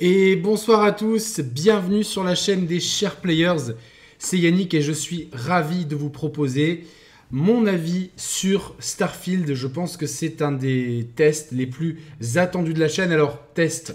Et bonsoir à tous, bienvenue sur la chaîne des chers players. C'est Yannick et je suis ravi de vous proposer mon avis sur Starfield. Je pense que c'est un des tests les plus attendus de la chaîne. Alors, test.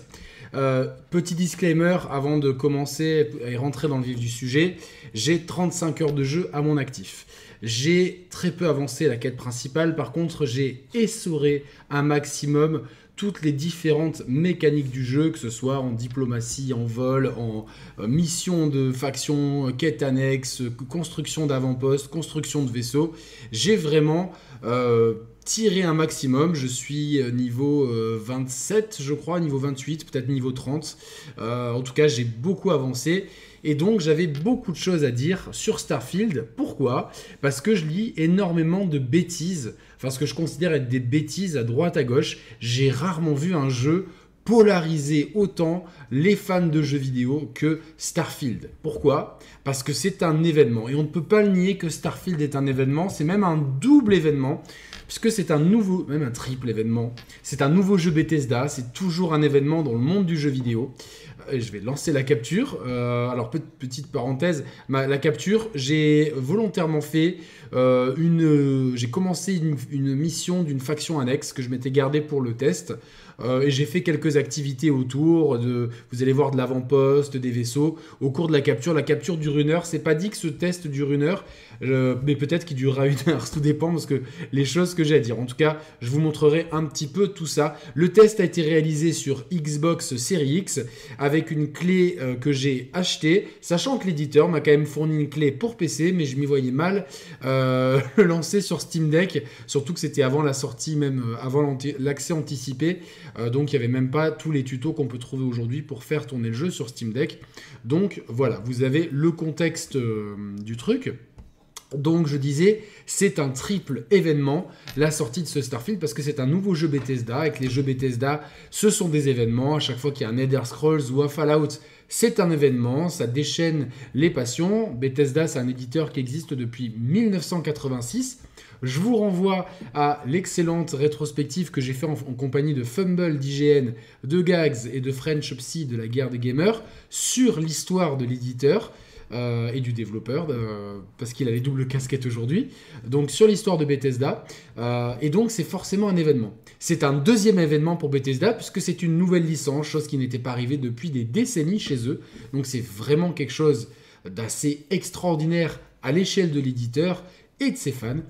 Euh, petit disclaimer avant de commencer et rentrer dans le vif du sujet. J'ai 35 heures de jeu à mon actif. J'ai très peu avancé la quête principale. Par contre, j'ai essoré un maximum toutes les différentes mécaniques du jeu, que ce soit en diplomatie, en vol, en euh, mission de faction, euh, quête annexe, construction d'avant-poste, construction de vaisseau. J'ai vraiment euh, tiré un maximum. Je suis niveau 27, je crois, niveau 28, peut-être niveau 30. en tout cas, j'ai beaucoup avancé. Et donc j'avais beaucoup de choses à dire sur Starfield. Pourquoi? Parce que je lis énormément de bêtises, enfin ce que je considère être des bêtises à droite à gauche. J'ai rarement vu un jeu polariser autant les fans de jeux vidéo que Starfield. Pourquoi? Parce que c'est un événement. Et on ne peut pas le nier que Starfield est un événement. C'est même un double événement. Puisque c'est un nouveau, même un triple événement. C'est un nouveau jeu Bethesda. C'est toujours un événement dans le monde du jeu vidéo je vais lancer la capture. Euh, alors, petite parenthèse, la capture, j'ai volontairement fait euh, une. J'ai commencé une, mission d'une faction annexe que je m'étais gardé pour le test. Euh, et j'ai fait quelques activités autour. De, vous allez voir de l'avant-poste, des vaisseaux. Au cours de la capture, la capture dure une heure. C'est pas dit que ce test dure une heure, euh, mais peut-être qu'il durera une heure. Tout dépend parce que les choses que j'ai à dire. En tout cas, je vous montrerai un petit peu tout ça. Le test a été réalisé sur Xbox Series X avec une clé euh, que j'ai achetée, sachant que l'éditeur m'a quand même fourni une clé pour PC, mais je m'y voyais mal le lancer sur Steam Deck, surtout que c'était avant la sortie, même avant l'accès anticipé. Euh, donc il n'y avait même pas tous les tutos qu'on peut trouver aujourd'hui pour faire tourner le jeu sur Steam Deck. Donc voilà, vous avez le contexte euh, du truc. Donc je disais, c'est un triple événement, la sortie de ce Starfield, parce que c'est un nouveau jeu Bethesda. Avec les jeux Bethesda, ce sont des événements. À chaque fois qu'il y a un Nether Scrolls ou un Fallout, c'est un événement, ça déchaîne les passions. Bethesda, c'est un éditeur qui existe depuis 1986. Je vous renvoie à l'excellente rétrospective que j'ai fait en, compagnie de Fumble d'IGN, de Gags et de French Psy de la guerre des gamers sur l'histoire de l'éditeur. Euh, et du développeur, euh, parce qu'il a les doubles casquettes aujourd'hui. Donc sur l'histoire de Bethesda. Euh, et donc c'est forcément un événement. C'est un deuxième événement pour Bethesda, puisque c'est une nouvelle licence, chose qui n'était pas arrivée depuis des décennies chez eux. Donc c'est vraiment quelque chose d'assez extraordinaire à l'échelle de l'éditeur et de ses fans.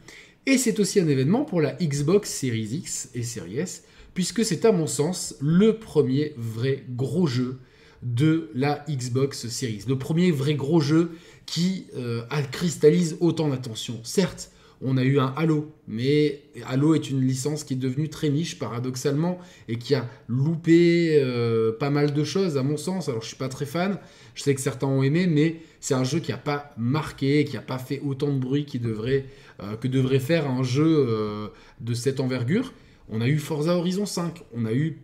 Et c'est aussi un événement pour la Xbox Series X et Series S, puisque c'est à mon sens le premier vrai gros jeu de la Xbox Series. Le premier vrai gros jeu qui euh, cristallise autant d'attention. Certes, on a eu un Halo, mais Halo est une licence qui est devenue très niche paradoxalement et qui a loupé euh, pas mal de choses à mon sens. Alors je suis pas très fan, je sais que certains ont aimé, mais c'est un jeu qui n'a pas marqué, qui n'a pas fait autant de bruit euh, que devrait faire un jeu de cette envergure. On a eu Forza Horizon 5, on a eu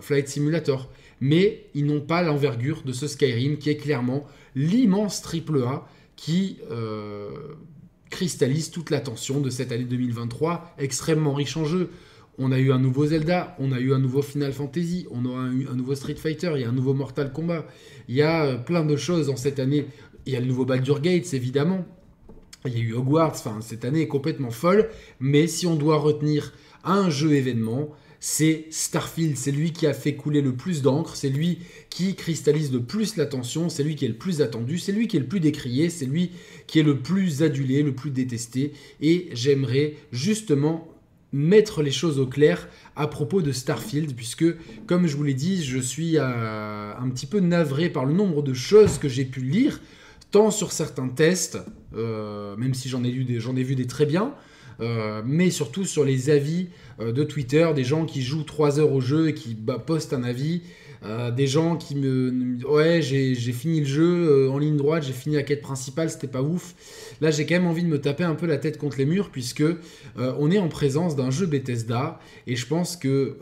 Flight Simulator, mais ils n'ont pas l'envergure de ce Skyrim qui est clairement l'immense triple A qui cristallise toute l'attention de cette année 2023, extrêmement riche en jeux. On a eu un nouveau Zelda, on a eu un nouveau Final Fantasy, on aura eu un nouveau Street Fighter, il y a un nouveau Mortal Kombat, il y a euh, plein de choses en cette année. Il y a le nouveau Baldur Gates, évidemment. Il y a eu Hogwarts, enfin, cette année est complètement folle. Mais si on doit retenir un jeu événement, c'est Starfield. C'est lui qui a fait couler le plus d'encre, c'est lui qui cristallise le plus l'attention, c'est lui qui est le plus attendu, c'est lui qui est le plus décrié, c'est lui qui est le plus adulé, le plus détesté. Et j'aimerais justement mettre les choses au clair à propos de Starfield, puisque, comme je vous l'ai dit, je suis euh, un petit peu navré par le nombre de choses que j'ai pu lire, tant sur certains tests, euh, même si j'en ai, ai vu des très bien, euh, mais surtout sur les avis euh, de Twitter, des gens qui jouent 3 heures au jeu et qui bah, postent un avis, euh, des gens qui me, ouais j'ai fini le jeu en ligne droite, j'ai fini la quête principale, c'était pas ouf. Là j'ai quand même envie de me taper un peu la tête contre les murs puisque on est en présence d'un jeu Bethesda et je pense que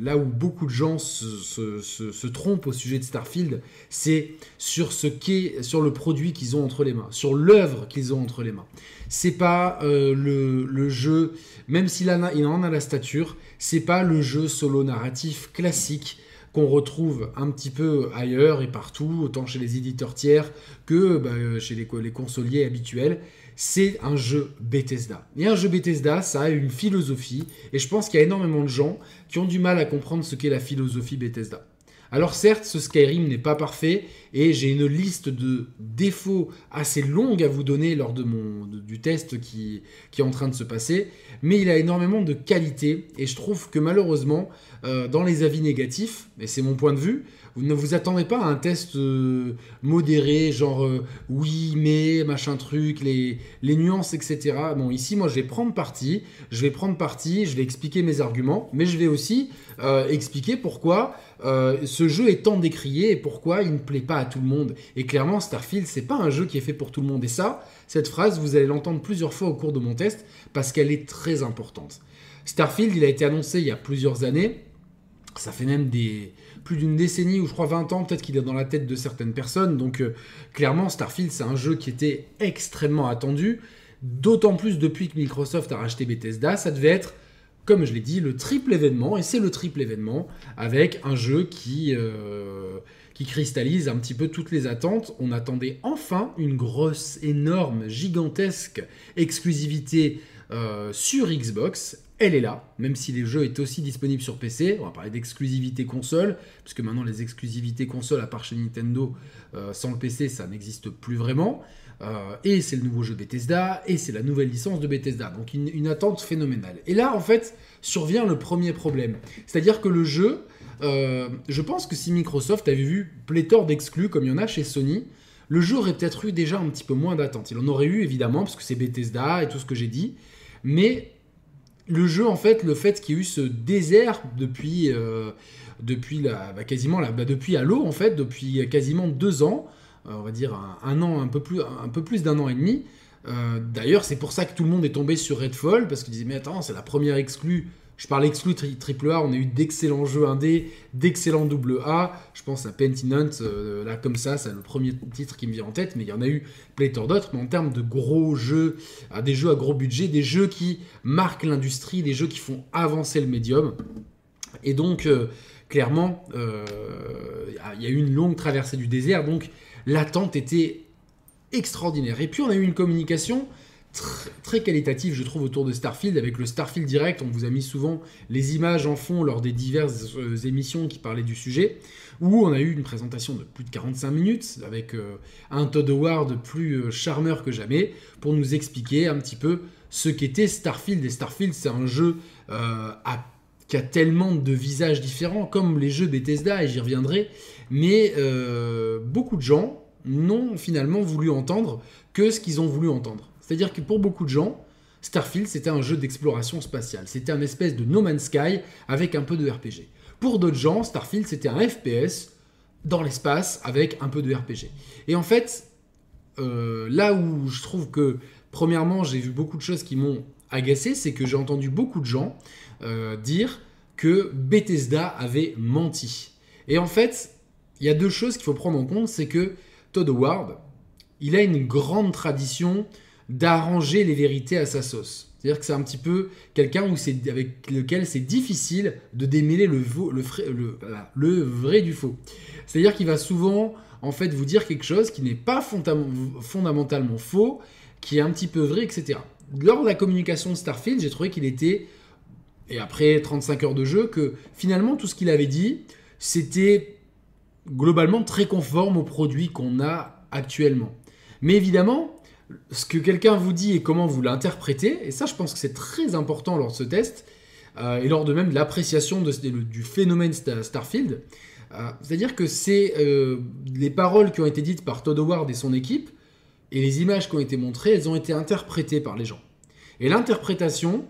là où beaucoup de gens se, trompent au sujet de Starfield, c'est sur ce qu'est, sur le produit qu'ils ont entre les mains, sur l'œuvre qu'ils ont entre les mains. C'est pas euh, le, jeu, même s'il en, a, en a la stature, c'est pas le jeu solo narratif classique qu'on retrouve un petit peu ailleurs et partout, autant chez les éditeurs tiers que bah, chez les, les consoliers habituels. C'est un jeu Bethesda. Et un jeu Bethesda, ça a une philosophie, et je pense qu'il y a énormément de gens qui ont du mal à comprendre ce qu'est la philosophie Bethesda. Alors certes, ce Skyrim n'est pas parfait et j'ai une liste de défauts assez longue à vous donner lors de mon, du test qui, est en train de se passer, mais il a énormément de qualité et je trouve que malheureusement, euh, dans les avis négatifs, et c'est mon point de vue, vous ne vous attendez pas à un test euh, modéré, genre euh, oui, mais, machin truc, les, nuances, etc. Bon, ici, moi, je vais prendre parti, je vais prendre parti, je vais expliquer mes arguments, mais je vais aussi euh, expliquer pourquoi ce jeu est tant décrié et pourquoi il ne plaît pas à tout le monde. Et clairement, Starfield, c'est pas un jeu qui est fait pour tout le monde. Et ça, cette phrase, vous allez l'entendre plusieurs fois au cours de mon test parce qu'elle est très importante. Starfield, il a été annoncé il y a plusieurs années. Ça fait même des, plus d'une décennie ou je crois 20 ans, peut-être qu'il est dans la tête de certaines personnes. Donc euh, clairement, Starfield, c'est un jeu qui était extrêmement attendu. D'autant plus depuis que Microsoft a racheté Bethesda, ça devait être, comme je l'ai dit, le triple événement. Et c'est le triple événement avec un jeu qui, euh, qui cristallise un petit peu toutes les attentes. On attendait enfin une grosse, énorme, gigantesque exclusivité euh, sur Xbox elle est là, même si les jeux est aussi disponibles sur PC. On va parler d'exclusivité console, puisque maintenant les exclusivités console, à part chez Nintendo, euh, sans le PC, ça n'existe plus vraiment. Euh, et c'est le nouveau jeu Bethesda, et c'est la nouvelle licence de Bethesda. Donc une, attente phénoménale. Et là, en fait, survient le premier problème. C'est-à-dire que le jeu, euh, je pense que si Microsoft avait vu pléthore d'exclus, comme il y en a chez Sony, le jeu aurait peut-être eu déjà un petit peu moins d'attente. Il en aurait eu, évidemment, parce que c'est Bethesda et tout ce que j'ai dit. Mais le jeu, en fait, le fait qu'il y ait eu ce désert depuis, euh, depuis la, bah, quasiment la, bah, depuis Halo, en fait, depuis quasiment deux ans, euh, on va dire un, an, un peu plus, un peu plus d'un an et demi. Euh, d'ailleurs, c'est pour ça que tout le monde est tombé sur Redfall, parce qu'ils disaient, mais attends, c'est la première exclue je parle exclu triple A, on a eu d'excellents jeux indés, d'excellents double A. Je pense à Pentinent, euh, là comme ça, c'est le premier titre qui me vient en tête, mais il y en a eu pléthore d'autres. Mais en termes de gros jeux, euh, des jeux à gros budget, des jeux qui marquent l'industrie, des jeux qui font avancer le médium. Et donc, euh, clairement, il y a eu une longue traversée du désert, donc l'attente était extraordinaire. Et puis on a eu une communication très, qualitatif, je trouve, autour de Starfield. Avec le Starfield Direct, on vous a mis souvent les images en fond lors des diverses euh, émissions qui parlaient du sujet, où on a eu une présentation de plus de 45 minutes, avec euh, un Todd Howard plus euh, charmeur que jamais, pour nous expliquer un petit peu ce qu'était Starfield. Et Starfield, c'est un jeu qui a tellement de visages différents, comme les jeux Bethesda, et j'y reviendrai, mais beaucoup de gens n'ont finalement voulu entendre que ce qu'ils ont voulu entendre. C'est-à-dire que pour beaucoup de gens, Starfield, c'était un jeu d'exploration spatiale. C'était un espèce de No Man's Sky avec un peu de RPG. Pour d'autres gens, Starfield, c'était un FPS dans l'espace avec un peu de RPG. Et en fait, euh, là où je trouve que, premièrement, j'ai vu beaucoup de choses qui m'ont agacé, c'est que j'ai entendu beaucoup de gens euh, dire que Bethesda avait menti. Et en fait, il y a deux choses qu'il faut prendre en compte, c'est que Todd Howard, il a une grande tradition d'arranger les vérités à sa sauce. C'est-à-dire que c'est un petit peu quelqu'un avec lequel c'est difficile de démêler le, vrai du faux. C'est-à-dire qu'il va souvent en fait vous dire quelque chose qui n'est pas fondamentalement faux, qui est un petit peu vrai, etc. Lors de la communication de Starfield, j'ai trouvé qu'il était, et après 35 heures de jeu, que finalement tout ce qu'il avait dit, c'était globalement très conforme au produit qu'on a actuellement. Mais évidemment, ce que quelqu'un vous dit et comment vous l'interprétez, et ça je pense que c'est très important lors de ce test, euh, et lors de même l'appréciation du phénomène Starfield, euh, c'est-à-dire que c'est euh, les paroles qui ont été dites par Todd Howard et son équipe, et les images qui ont été montrées, elles ont été interprétées par les gens. Et l'interprétation,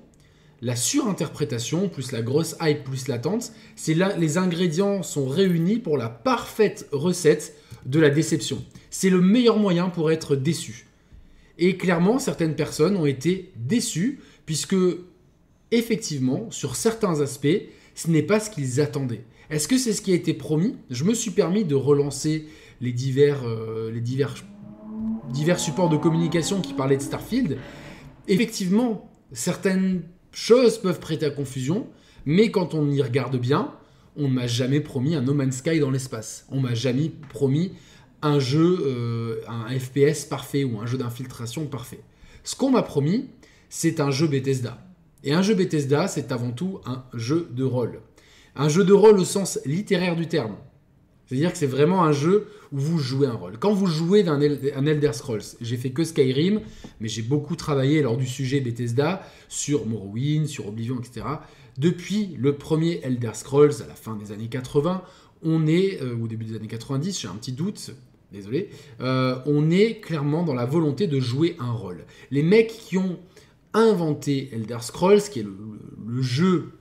la surinterprétation, plus la grosse hype, plus l'attente, c'est là les ingrédients sont réunis pour la parfaite recette de la déception. C'est le meilleur moyen pour être déçu. Et clairement, certaines personnes ont été déçues, puisque, effectivement, sur certains aspects, ce n'est pas ce qu'ils attendaient. Est-ce que c'est ce qui a été promis? Je me suis permis de relancer les divers, euh, les divers, divers supports de communication qui parlaient de Starfield. Effectivement, certaines choses peuvent prêter à confusion, mais quand on y regarde bien, on ne m'a jamais promis un No Man's Sky dans l'espace. On m'a jamais promis un jeu, euh, un FPS parfait ou un jeu d'infiltration parfait. Ce qu'on m'a promis, c'est un jeu Bethesda. Et un jeu Bethesda, c'est avant tout un jeu de rôle. Un jeu de rôle au sens littéraire du terme. C'est-à-dire que c'est vraiment un jeu où vous jouez un rôle. Quand vous jouez d'un un Elder Scrolls, j'ai fait que Skyrim, mais j'ai beaucoup travaillé lors du sujet Bethesda sur Morrowind, sur Oblivion, etc. Depuis le premier Elder Scrolls à la fin des années 80, on est, euh, au début des années 90, j'ai un petit doute, désolé, euh, on est clairement dans la volonté de jouer un rôle. Les mecs qui ont inventé Elder Scrolls, qui est le, jeu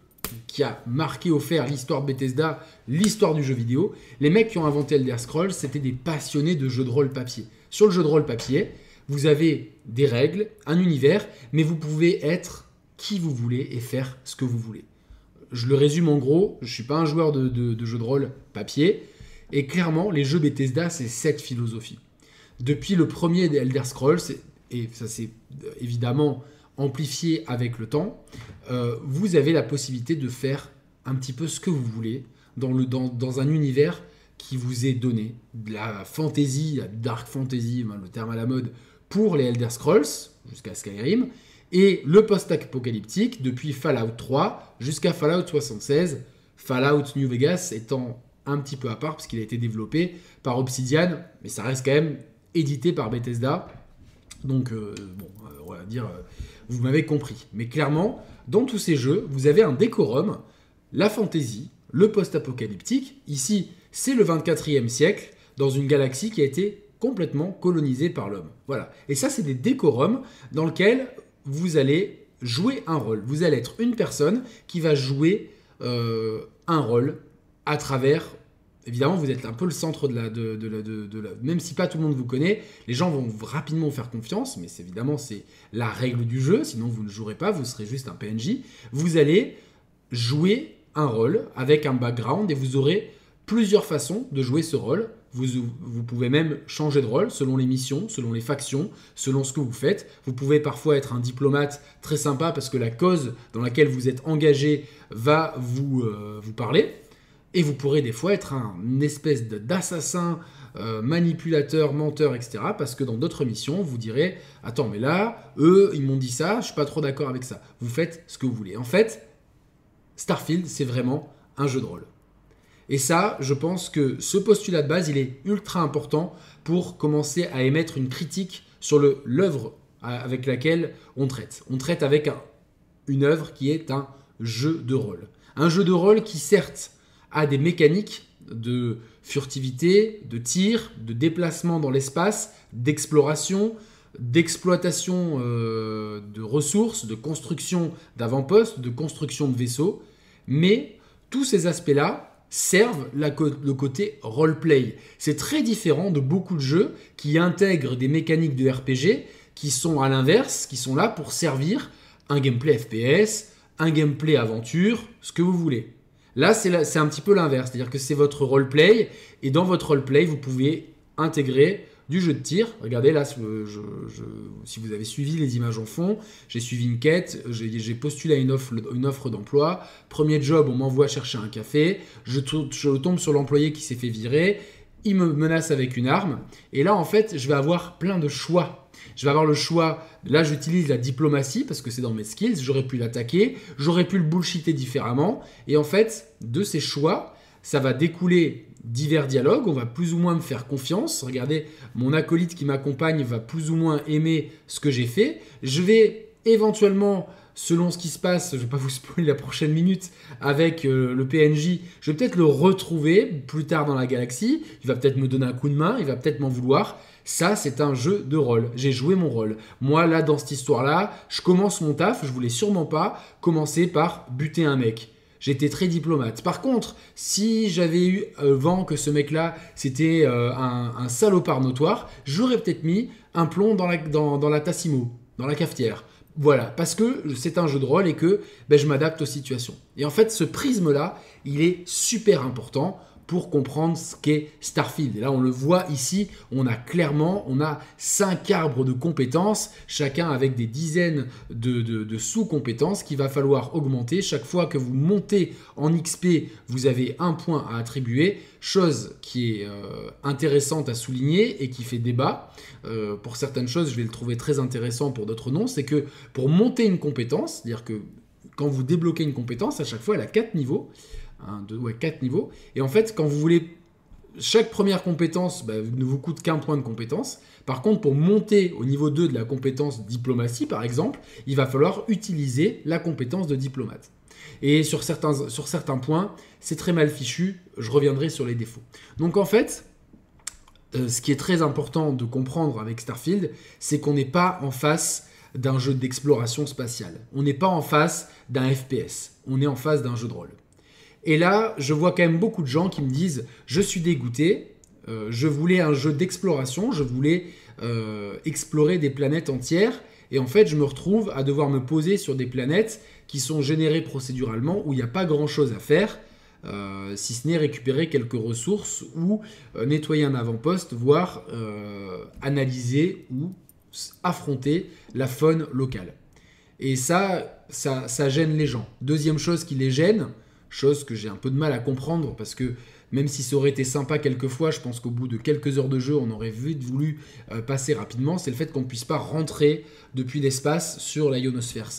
qui a marqué au fer l'histoire de Bethesda, l'histoire du jeu vidéo, les mecs qui ont inventé Elder Scrolls, c'était des passionnés de jeux de rôle papier. Sur le jeu de rôle papier, vous avez des règles, un univers, mais vous pouvez être qui vous voulez et faire ce que vous voulez. Je le résume en gros, je ne suis pas un joueur de, de, jeux de rôle papier, et clairement, les jeux Bethesda, c'est cette philosophie. Depuis le premier des Elder Scrolls, et ça s'est évidemment amplifié avec le temps, euh, vous avez la possibilité de faire un petit peu ce que vous voulez dans, un univers qui vous est donné. De la fantasy, la dark fantasy, le terme à la mode, pour les Elder Scrolls, jusqu'à Skyrim, et le post-apocalyptique depuis Fallout 3 jusqu'à Fallout 76, Fallout New Vegas étant un petit peu à part parce qu'il a été développé par Obsidian, mais ça reste quand même édité par Bethesda. Donc, euh, bon, euh, on va dire, euh, vous m'avez compris. Mais clairement, dans tous ces jeux, vous avez un décorum, la fantasy, le post-apocalyptique. Ici, c'est le 24e siècle, dans une galaxie qui a été complètement colonisée par l'homme. Voilà. Et ça, c'est des décorums dans lesquels vous allez jouer un rôle. Vous allez être une personne qui va jouer un rôle à travers évidemment, vous êtes un peu le centre de la, de, la, Même si pas tout le monde vous connaît, les gens vont rapidement vous faire confiance, mais évidemment, c'est la règle du jeu, sinon vous ne jouerez pas, vous serez juste un PNJ. Vous allez jouer un rôle avec un background et vous aurez plusieurs façons de jouer ce rôle. Vous, vous pouvez même changer de rôle selon les missions, selon les factions, selon ce que vous faites. Vous pouvez parfois être un diplomate très sympa parce que la cause dans laquelle vous êtes engagé va vous, euh, vous parler. Et vous pourrez des fois être un espèce d'assassin, euh, manipulateur, menteur, etc. Parce que dans d'autres missions, vous direz Attends, mais là, eux, ils m'ont dit ça, je suis pas trop d'accord avec ça. Vous faites ce que vous voulez. En fait, Starfield, c'est vraiment un jeu de rôle. Et ça, je pense que ce postulat de base, il est ultra important pour commencer à émettre une critique sur l'œuvre avec laquelle on traite. On traite avec une œuvre qui est un jeu de rôle. Un jeu de rôle qui, certes, a des mécaniques de furtivité, de tir, de déplacement dans l'espace, d'exploration, d'exploitation euh, de ressources, de construction d'avant-postes, de construction de vaisseaux. Mais tous ces aspects-là servent le côté roleplay. C'est très différent de beaucoup de jeux qui intègrent des mécaniques de RPG qui sont à l'inverse, qui sont là pour servir un gameplay FPS, un gameplay aventure, ce que vous voulez. Là, c'est un petit peu l'inverse, c'est-à-dire que c'est votre roleplay, et dans votre roleplay, vous pouvez intégrer du jeu de tir. Regardez là, si vous avez suivi les images en fond, j'ai suivi une quête, j'ai postulé à une offre, d'emploi. Premier job, on m'envoie chercher un café, je tombe sur l'employé qui s'est fait virer, il me menace avec une arme, et là, en fait, je vais avoir plein de choix je vais avoir le choix. Là, j'utilise la diplomatie parce que c'est dans mes skills. J'aurais pu l'attaquer, j'aurais pu le bullshiter différemment. Et en fait, de ces choix, ça va découler divers dialogues. On va plus ou moins me faire confiance. Regardez, mon acolyte qui m'accompagne va plus ou moins aimer ce que j'ai fait. Je vais éventuellement selon ce qui se passe, je ne vais pas vous spoiler la prochaine minute avec euh, le PNJ, je vais peut-être le retrouver plus tard dans la galaxie, il va peut-être me donner un coup de main, il va peut-être m'en vouloir, ça, c'est un jeu de rôle. J'ai joué mon rôle. Moi, là, dans cette histoire-là, je commence mon taf. Je voulais sûrement pas commencer par buter un mec. J'étais très diplomate. Par contre, si j'avais eu euh, vent que ce mec-là, c'était euh, un, salopard notoire, j'aurais peut-être mis un plomb dans la, dans, dans la Tassimo, dans la cafetière. Voilà, parce que c'est un jeu de rôle et que ben, je m'adapte aux situations. Et en fait, ce prisme-là, il est super important pour comprendre ce qu'est Starfield. Et là, on le voit ici, on a clairement, on a cinq arbres de compétences, chacun avec des dizaines de, sous-compétences qu'il va falloir augmenter. Chaque fois que vous montez en XP, vous avez un point à attribuer, chose qui est euh, intéressante à souligner et qui fait débat. Euh, pour certaines choses, je vais le trouver très intéressant, pour d'autres non, c'est que pour monter une compétence, c'est-à-dire que quand vous débloquez une compétence, à chaque fois, elle a quatre niveaux. 2, ouais, 4 niveaux. Et en fait, quand vous voulez. Chaque première compétence bah, ne vous coûte qu'un point de compétence. Par contre, pour monter au niveau 2 de la compétence diplomatie, par exemple, il va falloir utiliser la compétence de diplomate. Et sur certains, sur certains points, c'est très mal fichu. Je reviendrai sur les défauts. Donc en fait, euh, ce qui est très important de comprendre avec Starfield, c'est qu'on n'est pas en face d'un jeu d'exploration spatiale. On n'est pas en face d'un FPS. On est en face d'un jeu de rôle. Et là, je vois quand même beaucoup de gens qui me disent Je suis dégoûté, euh, je voulais un jeu d'exploration, je voulais euh, explorer des planètes entières, et en fait, je me retrouve à devoir me poser sur des planètes qui sont générées procéduralement où il n'y a pas grand chose à faire. Euh, si ce n'est récupérer quelques ressources ou nettoyer un avant-poste, voire analyser ou affronter la faune locale. Et ça, ça, ça, gêne les gens. Deuxième chose qui les gêne, chose que j'ai un peu de mal à comprendre parce que même si ça aurait été sympa quelquefois, je pense qu'au bout de quelques heures de jeu, on aurait voulu euh, passer rapidement, c'est le fait qu'on ne puisse pas rentrer depuis l'espace sur la ionosphère.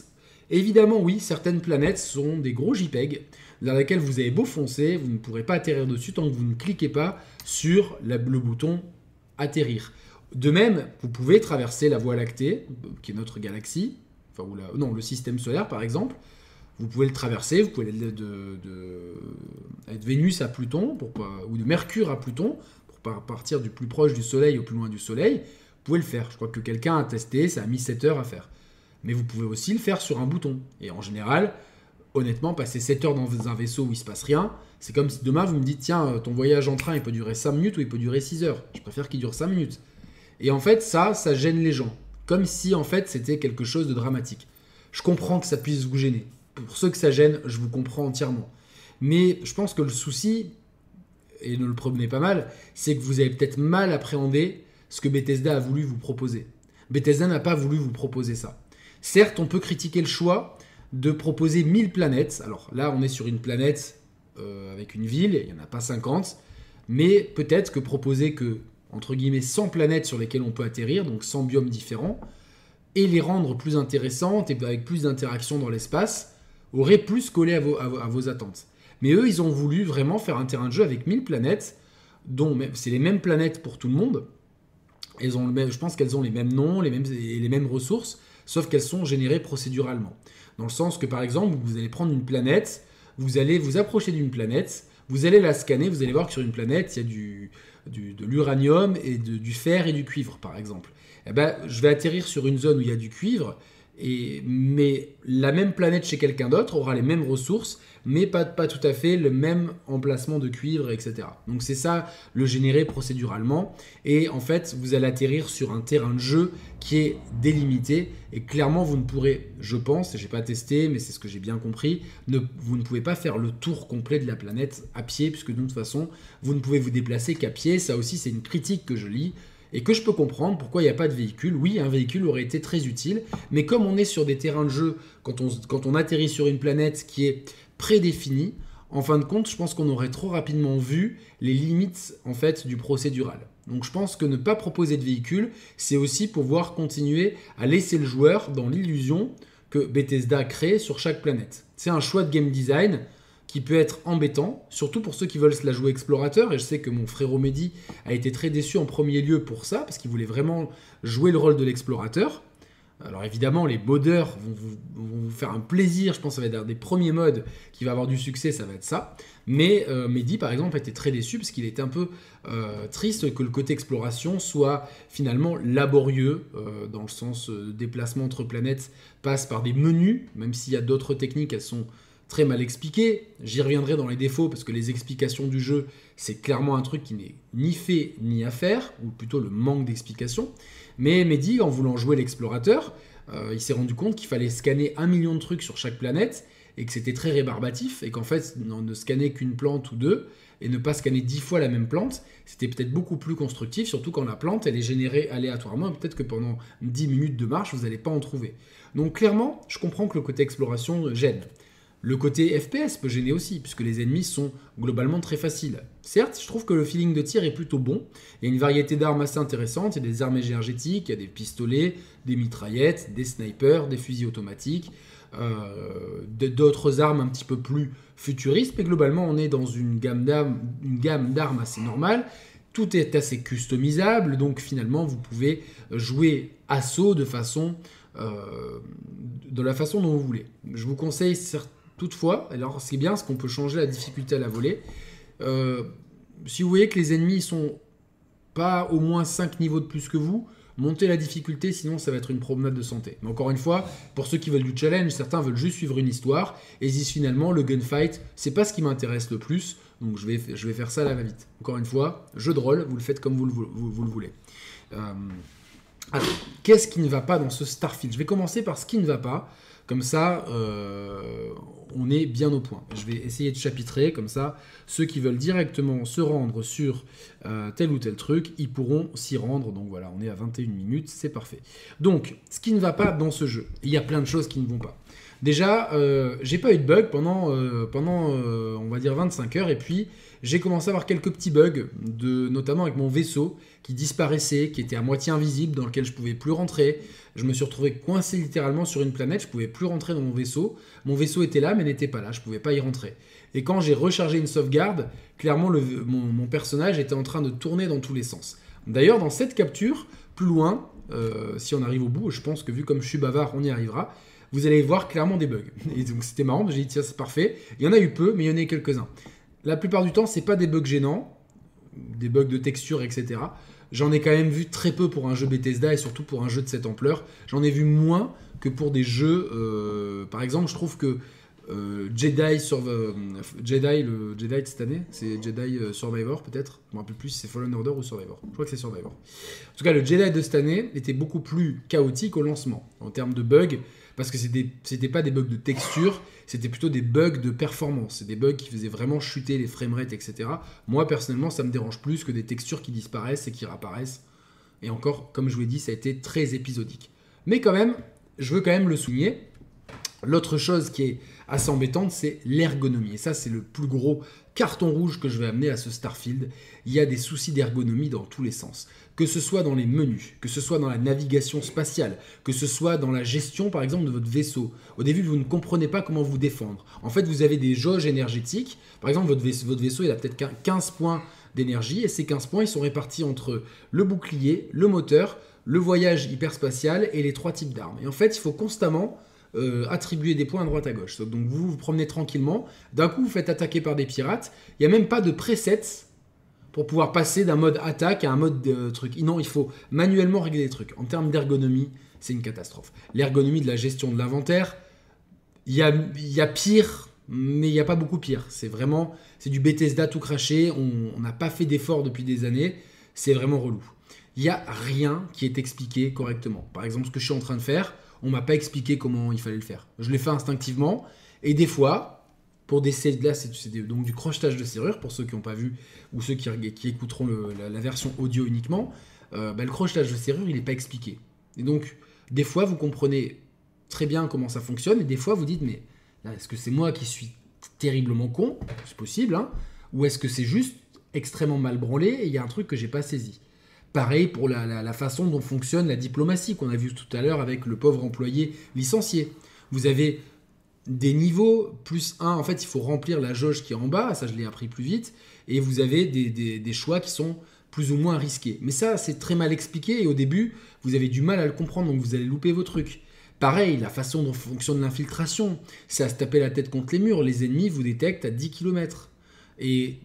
Évidemment, oui, certaines planètes sont des gros JPEG dans lesquels vous avez beau foncer, vous ne pourrez pas atterrir dessus tant que vous ne cliquez pas sur le bouton atterrir. De même, vous pouvez traverser la Voie lactée, qui est notre galaxie, enfin, non, le système solaire par exemple, vous pouvez le traverser, vous pouvez aller de, Vénus à Pluton, ou de Mercure à Pluton, pour partir du plus proche du Soleil au plus loin du Soleil. Vous pouvez le faire. Je crois que quelqu'un a testé, ça a mis 7 heures à faire. Mais vous pouvez aussi le faire sur un bouton. Et en général, honnêtement, passer 7 heures dans un vaisseau où il se passe rien, c'est comme si demain vous me dites tiens, ton voyage en train il peut durer 5 minutes ou il peut durer 6 heures. Je préfère qu'il dure 5 minutes. Et en fait, ça, ça gêne les gens. Comme si en fait c'était quelque chose de dramatique. Je comprends que ça puisse vous gêner pour ceux que ça gêne, je vous comprends entièrement. Mais je pense que le souci, et ne le prenez pas mal, c'est que vous avez peut-être mal appréhendé ce que Bethesda a voulu vous proposer. Bethesda n'a pas voulu vous proposer ça. Certes, on peut critiquer le choix de proposer 1000 planètes. Alors là, on est sur une planète euh, avec une ville, il n'y en a pas 50. Mais peut-être que proposer que, entre guillemets, 100 planètes sur lesquelles on peut atterrir, donc 100 biomes différents, et les rendre plus intéressantes et avec plus d'interactions dans l'espace, aurait plus collé à vos, attentes. Mais eux, ils ont voulu vraiment faire un terrain de jeu avec 1000 planètes, dont c'est les mêmes planètes pour tout le monde. Elles ont je pense qu'elles ont les mêmes noms, les mêmes, les mêmes ressources, sauf qu'elles sont générées procéduralement. Dans le sens que, par exemple, vous allez prendre une planète, vous allez vous approcher d'une planète, vous allez la scanner, vous allez voir que sur une planète, il y a du, de l'uranium et du fer et du cuivre, par exemple. Eh ben, je vais atterrir sur une zone où il y a du cuivre, mais la même planète chez quelqu'un d'autre aura les mêmes ressources, mais pas, tout à fait le même emplacement de cuivre, etc. Donc c'est ça le générer procéduralement. Et en fait, vous allez atterrir sur un terrain de jeu qui est délimité. Et clairement, vous ne pourrez, je pense, et j'ai pas testé, mais c'est ce que j'ai bien compris, vous ne pouvez pas faire le tour complet de la planète à pied, puisque de toute façon, vous ne pouvez vous déplacer qu'à pied. Ça aussi, c'est une critique que je lis et que je peux comprendre pourquoi il n'y a pas de véhicule. Oui, un véhicule aurait été très utile, mais comme on est sur des terrains de jeu, quand on, quand on atterrit sur une planète qui est prédéfinie, en fin de compte, je pense qu'on aurait trop rapidement vu les limites en fait du procédural. Donc je pense que ne pas proposer de véhicule, c'est aussi pouvoir continuer à laisser le joueur dans l'illusion que Bethesda crée sur chaque planète. C'est un choix de game design qui peut être embêtant, surtout pour ceux qui veulent la jouer explorateur. Et je sais que mon frère Mehdi a été très déçu en premier lieu pour ça, parce qu'il voulait vraiment jouer le rôle de l'explorateur. Alors évidemment, les modeurs vont vous, faire un plaisir. Je pense que ça va être des premiers modes qui va avoir du succès, ça va être ça. Mais euh, Mehdi, par exemple, a été très déçu parce qu'il était un peu euh, triste que le côté exploration soit finalement laborieux, euh, dans le sens déplacement entre planètes passe par des menus, même s'il y a d'autres techniques, elles sont très mal expliqué. J'y reviendrai dans les défauts parce que les explications du jeu, c'est clairement un truc qui n'est ni fait ni à faire, ou plutôt le manque d'explication. Mais Mehdi, en voulant jouer l'explorateur, euh, il s'est rendu compte qu'il fallait scanner un million de trucs sur chaque planète et que c'était très rébarbatif, et qu'en fait, ne scannait qu'une plante ou deux, et ne pas scanner dix fois la même plante, c'était peut-être beaucoup plus constructif, surtout quand la plante, elle est générée aléatoirement, peut-être que pendant 10 minutes de marche, vous n'allez pas en trouver. Donc clairement, je comprends que le côté exploration gêne. Le côté FPS peut gêner aussi, puisque les ennemis sont globalement très faciles. Certes, je trouve que le feeling de tir est plutôt bon. Il y a une variété d'armes assez intéressante. Il y a des armes énergétiques, il y a des pistolets, des mitraillettes, des snipers, des fusils automatiques, euh, d'autres armes un petit peu plus futuristes. Mais globalement, on est dans une gamme d'armes assez normale. Tout est assez customisable, donc finalement, vous pouvez jouer assaut de façon, euh, de la façon dont vous voulez. Je vous conseille certes Toutefois, alors ce qui est bien, c'est qu'on peut changer la difficulté à la volée. Euh, si vous voyez que les ennemis sont pas au moins 5 niveaux de plus que vous, montez la difficulté, sinon ça va être une promenade de santé. Mais encore une fois, pour ceux qui veulent du challenge, certains veulent juste suivre une histoire et disent finalement le gunfight, c'est pas ce qui m'intéresse le plus, donc je vais, je vais faire ça à la va-vite. Encore une fois, jeu de rôle, vous le faites comme vous le, vous, le voulez. Euh, alors, qu'est-ce qui ne va pas dans ce Starfield? Je vais commencer par ce qui ne va pas. Comme ça, euh, on est bien au point. Je vais essayer de chapitrer, comme ça, ceux qui veulent directement se rendre sur euh, tel ou tel truc, ils pourront s'y rendre. Donc voilà, on est à 21 minutes, c'est parfait. Donc, ce qui ne va pas dans ce jeu, il y a plein de choses qui ne vont pas. Déjà, euh, j'ai pas eu de bug pendant, pendant on va dire, 25 heures, et puis j'ai commencé à avoir quelques petits bugs, notamment avec mon vaisseau qui disparaissait, qui était à moitié invisible, dans lequel je pouvais plus rentrer. Je me suis retrouvé coincé littéralement sur une planète, je pouvais plus rentrer dans mon vaisseau. Mon vaisseau était là, mais n'était pas là, je pouvais pas y rentrer. Et quand j'ai rechargé une sauvegarde, clairement mon, personnage était en train de tourner dans tous les sens. D'ailleurs, dans cette capture, plus loin, euh, si on arrive au bout, je pense que vu comme je suis bavard, on y arrivera. Vous allez voir clairement des bugs. Et donc c'était marrant, j'ai dit tiens c'est parfait. Il y en a eu peu, mais il y en a eu quelques-uns. La plupart du temps, c'est pas des bugs gênants, des bugs de texture, etc. J'en ai quand même vu très peu pour un jeu Bethesda et surtout pour un jeu de cette ampleur. J'en ai vu moins que pour des jeux. Euh, par exemple, je trouve que euh, Jedi, euh, Jedi, le Jedi de cette année, c'est Jedi Survivor peut-être. Je me rappelle plus si c'est Fallen Order ou Survivor. Je crois que c'est Survivor. En tout cas, le Jedi de cette année était beaucoup plus chaotique au lancement en termes de bugs parce que c'était pas des bugs de texture, c'était plutôt des bugs de performance. Des bugs qui faisaient vraiment chuter les framerates, etc. Moi, personnellement, ça me dérange plus que des textures qui disparaissent et qui réapparaissent. Et encore, comme je vous l'ai dit, ça a été très épisodique. Mais quand même, je veux quand même le souligner. L'autre chose qui est assez embêtante, c'est l'ergonomie. Et ça, c'est le plus gros carton rouge que je vais amener à ce Starfield. Il y a des soucis d'ergonomie dans tous les sens que ce soit dans les menus, que ce soit dans la navigation spatiale, que ce soit dans la gestion par exemple de votre vaisseau. Au début, vous ne comprenez pas comment vous défendre. En fait, vous avez des jauges énergétiques. Par exemple, votre vaisseau, votre vaisseau il a peut-être 15 points d'énergie et ces 15 points, ils sont répartis entre le bouclier, le moteur, le voyage hyperspatial et les trois types d'armes. Et en fait, il faut constamment euh, attribuer des points à droite à gauche. Donc vous vous promenez tranquillement, d'un coup vous faites attaquer par des pirates, il n'y a même pas de presets pour pouvoir passer d'un mode attaque à un mode de truc. Non, il faut manuellement régler les trucs. En termes d'ergonomie, c'est une catastrophe. L'ergonomie de la gestion de l'inventaire, il y a, y a, pire, mais il n'y a pas beaucoup pire. C'est vraiment, c'est du Bethesda tout craché. On n'a pas fait d'efforts depuis des années. C'est vraiment relou. Il n'y a rien qui est expliqué correctement. Par exemple, ce que je suis en train de faire, on m'a pas expliqué comment il fallait le faire. Je l'ai fait instinctivement. Et des fois, pour des là c'est donc du crochetage de serrure pour ceux qui n'ont pas vu ou ceux qui, écouteront la, version audio uniquement. Euh, bah, le crochetage de serrure il n'est pas expliqué. Et donc des fois vous comprenez très bien comment ça fonctionne et des fois vous dites mais est-ce que c'est moi qui suis terriblement con? C'est possible, hein Ou est-ce que c'est juste extrêmement mal branlé et il y a un truc que j'ai pas saisi? Pareil pour la, la façon dont fonctionne la diplomatie qu'on a vu tout à l'heure avec le pauvre employé licencié. Vous avez des niveaux plus 1, en fait, il faut remplir la jauge qui est en bas, ça je l'ai appris plus vite, et vous avez des, choix qui sont plus ou moins risqués. Mais ça, c'est très mal expliqué, et au début, vous avez du mal à le comprendre, donc vous allez louper vos trucs. Pareil, la façon dont fonctionne l'infiltration, c'est à se taper la tête contre les murs, les ennemis vous détectent à 10 km. Et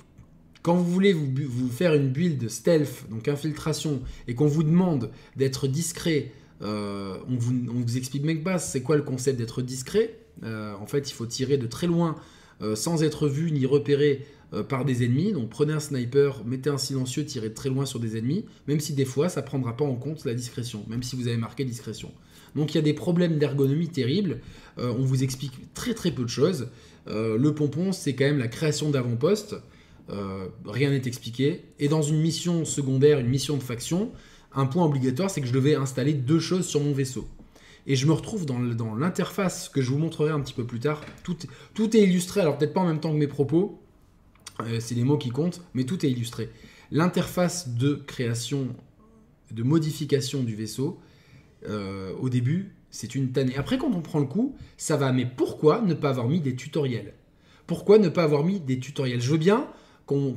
quand vous voulez vous, faire une build stealth, donc infiltration, et qu'on vous demande d'être discret, euh, on, vous, on vous explique même pas c'est quoi le concept d'être discret, euh, en fait, il faut tirer de très loin euh, sans être vu ni repéré euh, par des ennemis. Donc prenez un sniper, mettez un silencieux, tirez très loin sur des ennemis, même si des fois ça prendra pas en compte la discrétion, même si vous avez marqué discrétion. Donc il y a des problèmes d'ergonomie terribles. On vous explique très très peu de choses. Le pompon, c'est quand même la création d'avant-poste. Rien n'est expliqué. Et dans une mission secondaire, une mission de faction, un point obligatoire, c'est que je devais installer deux choses sur mon vaisseau. Et je me retrouve dans, l'interface que je vous montrerai un petit peu plus tard. Tout, tout est illustré, alors peut-être pas en même temps que mes propos, c'est les mots qui comptent, mais tout est illustré. L'interface de création, de modification du vaisseau, au début, c'est une tannée. Après, quand on prend le coup, ça va. Mais pourquoi ne pas avoir mis des tutoriels? Pourquoi ne pas avoir mis des tutoriels? Je veux bien qu'on.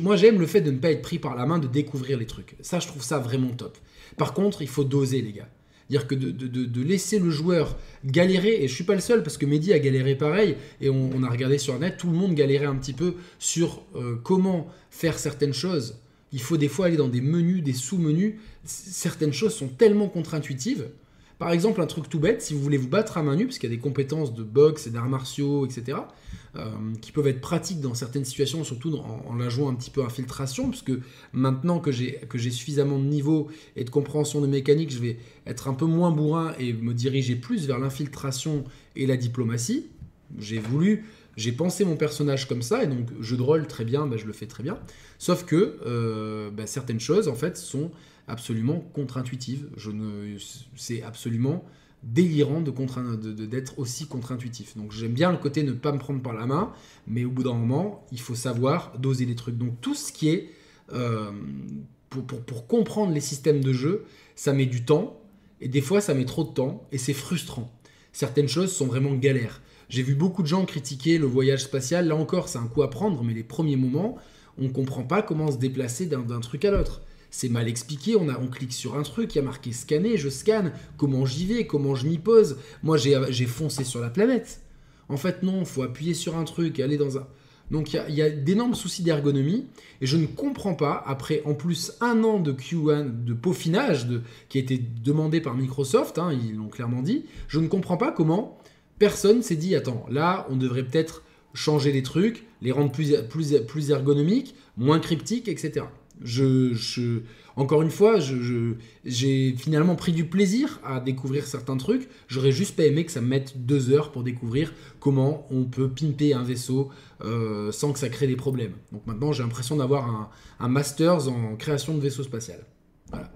moi, j'aime le fait de ne pas être pris par la main, de découvrir les trucs. Ça, je trouve ça vraiment top. Par contre, il faut doser, les gars. Dire que de, laisser le joueur galérer, et je suis pas le seul parce que Mehdi a galéré pareil, et on, a regardé sur net, tout le monde galérait un petit peu sur euh, comment faire certaines choses. Il faut des fois aller dans des menus, des sous-menus. Certaines choses sont tellement contre-intuitives par exemple, un truc tout bête, si vous voulez vous battre à main nue, parce qu'il y a des compétences de boxe et d'arts martiaux, etc., euh, qui peuvent être pratiques dans certaines situations, surtout en, la jouant un petit peu infiltration, parce que maintenant que j'ai suffisamment de niveau et de compréhension de mécanique, je vais être un peu moins bourrin et me diriger plus vers l'infiltration et la diplomatie. J'ai voulu j'ai pensé mon personnage comme ça, et donc jeu de rôle très bien, bah, je le fais très bien. Sauf que euh, bah, certaines choses, en fait, sont absolument contre-intuitives. c'est absolument délirant de d'être aussi contre-intuitif. Donc j'aime bien le côté ne pas me prendre par la main, mais au bout d'un moment, il faut savoir doser les trucs. Donc tout ce qui est euh, pour, pour, comprendre les systèmes de jeu, ça met du temps, et des fois ça met trop de temps, et c'est frustrant. Certaines choses sont vraiment galères. J'ai vu beaucoup de gens critiquer le voyage spatial. Là encore, c'est un coup à prendre, mais les premiers moments, on ne comprend pas comment se déplacer d'un truc à l'autre. C'est mal expliqué, on, a, on clique sur un truc, il y a marqué scanner, je scanne, comment j'y vais, comment je m'y pose? Moi, j'ai foncé sur la planète. En fait, non, il faut appuyer sur un truc, aller dans un... Donc il y a, d'énormes soucis d'ergonomie et je ne comprends pas, après en plus un an de Q1, de peaufinage de, qui a été demandé par Microsoft, hein, ils l'ont clairement dit, je ne comprends pas comment personne s'est dit, attends, là, on devrait peut-être changer les trucs, les rendre plus, plus, plus ergonomiques, moins cryptiques, etc. Je, encore une fois, j'ai finalement pris du plaisir à découvrir certains trucs. J'aurais juste pas aimé que ça me mette deux heures pour découvrir comment on peut pimper un vaisseau euh, sans que ça crée des problèmes. Donc maintenant, j'ai l'impression d'avoir un, un masters en création de vaisseau spatial. Voilà.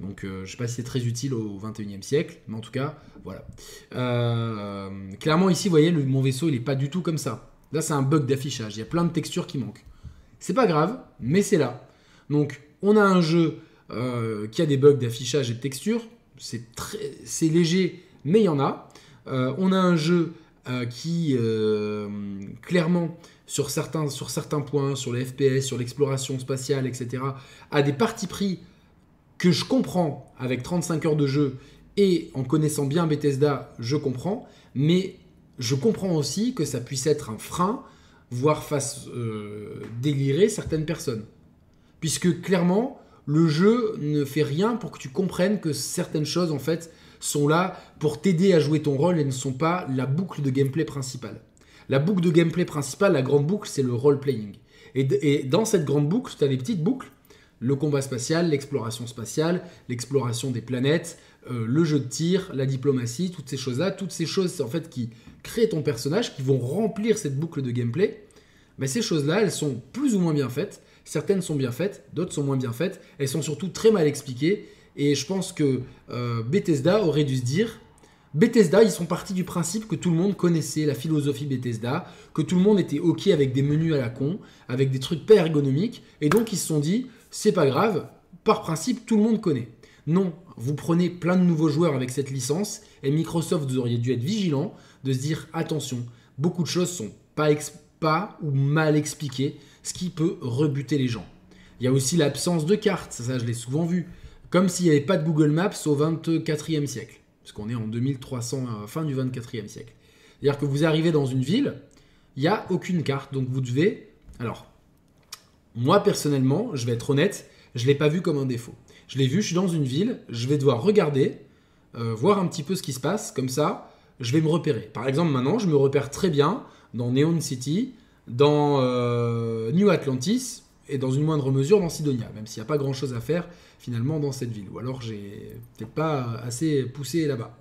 Donc euh, je sais pas si c'est très utile au 21e siècle, mais en tout cas, voilà. Euh, clairement ici, vous voyez, mon vaisseau, il n'est pas du tout comme ça. Là, c'est un bug d'affichage, il y a plein de textures qui manquent. C'est pas grave, mais c'est là. Donc on a un jeu euh, qui a des bugs d'affichage et de texture, c'est, léger, mais il y en a. on a un jeu qui, clairement, sur certains, points, sur les FPS, sur l'exploration spatiale, etc., a des parties pris que je comprends avec 35 heures de jeu et en connaissant bien Bethesda, je comprends, mais je comprends aussi que ça puisse être un frein, voire fasse euh, délirer certaines personnes. Puisque clairement, le jeu ne fait rien pour que tu comprennes que certaines choses, en fait, sont là pour t'aider à jouer ton rôle et ne sont pas la boucle de gameplay principale. La boucle de gameplay principale, la grande boucle, c'est le role-playing. Et, et, dans cette grande boucle, tu as des petites boucles le combat spatial, l'exploration spatiale, l'exploration des planètes, euh, le jeu de tir, la diplomatie, toutes ces choses-là, toutes ces choses en fait qui créent ton personnage, qui vont remplir cette boucle de gameplay. Mais ces choses-là, elles sont plus ou moins bien faites. Certaines sont bien faites, d'autres sont moins bien faites. Elles sont surtout très mal expliquées. Et je pense que euh, Bethesda aurait dû se dire, Bethesda, ils sont partis du principe que tout le monde connaissait la philosophie Bethesda, que tout le monde était OK avec des menus à la con, avec des trucs pas ergonomiques, et donc ils se sont dit, c'est pas grave, par principe, tout le monde connaît. Non, vous prenez plein de nouveaux joueurs avec cette licence, et Microsoft, vous auriez dû être vigilant de se dire attention, beaucoup de choses sont pas, pas ou mal expliquées, ce qui peut rebuter les gens. Il y a aussi l'absence de cartes, ça, je l'ai souvent vu, comme s'il n'y avait pas de Google Maps au 24e siècle, parce qu'on est en 2300, euh, fin du 24e siècle. C'est-à-dire que vous arrivez dans une ville, il n'y a aucune carte, donc vous devez. Alors, moi, personnellement, je vais être honnête, je ne l'ai pas vu comme un défaut. Je l'ai vu, je suis dans une ville, je vais devoir regarder, euh, voir un petit peu ce qui se passe, comme ça, je vais me repérer. Par exemple, maintenant, je me repère très bien dans Neon City, dans euh, New Atlantis et dans une moindre mesure dans Sidonia, même s'il n'y a pas grand-chose à faire finalement dans cette ville. Ou alors j'ai peut-être pas assez poussé là-bas.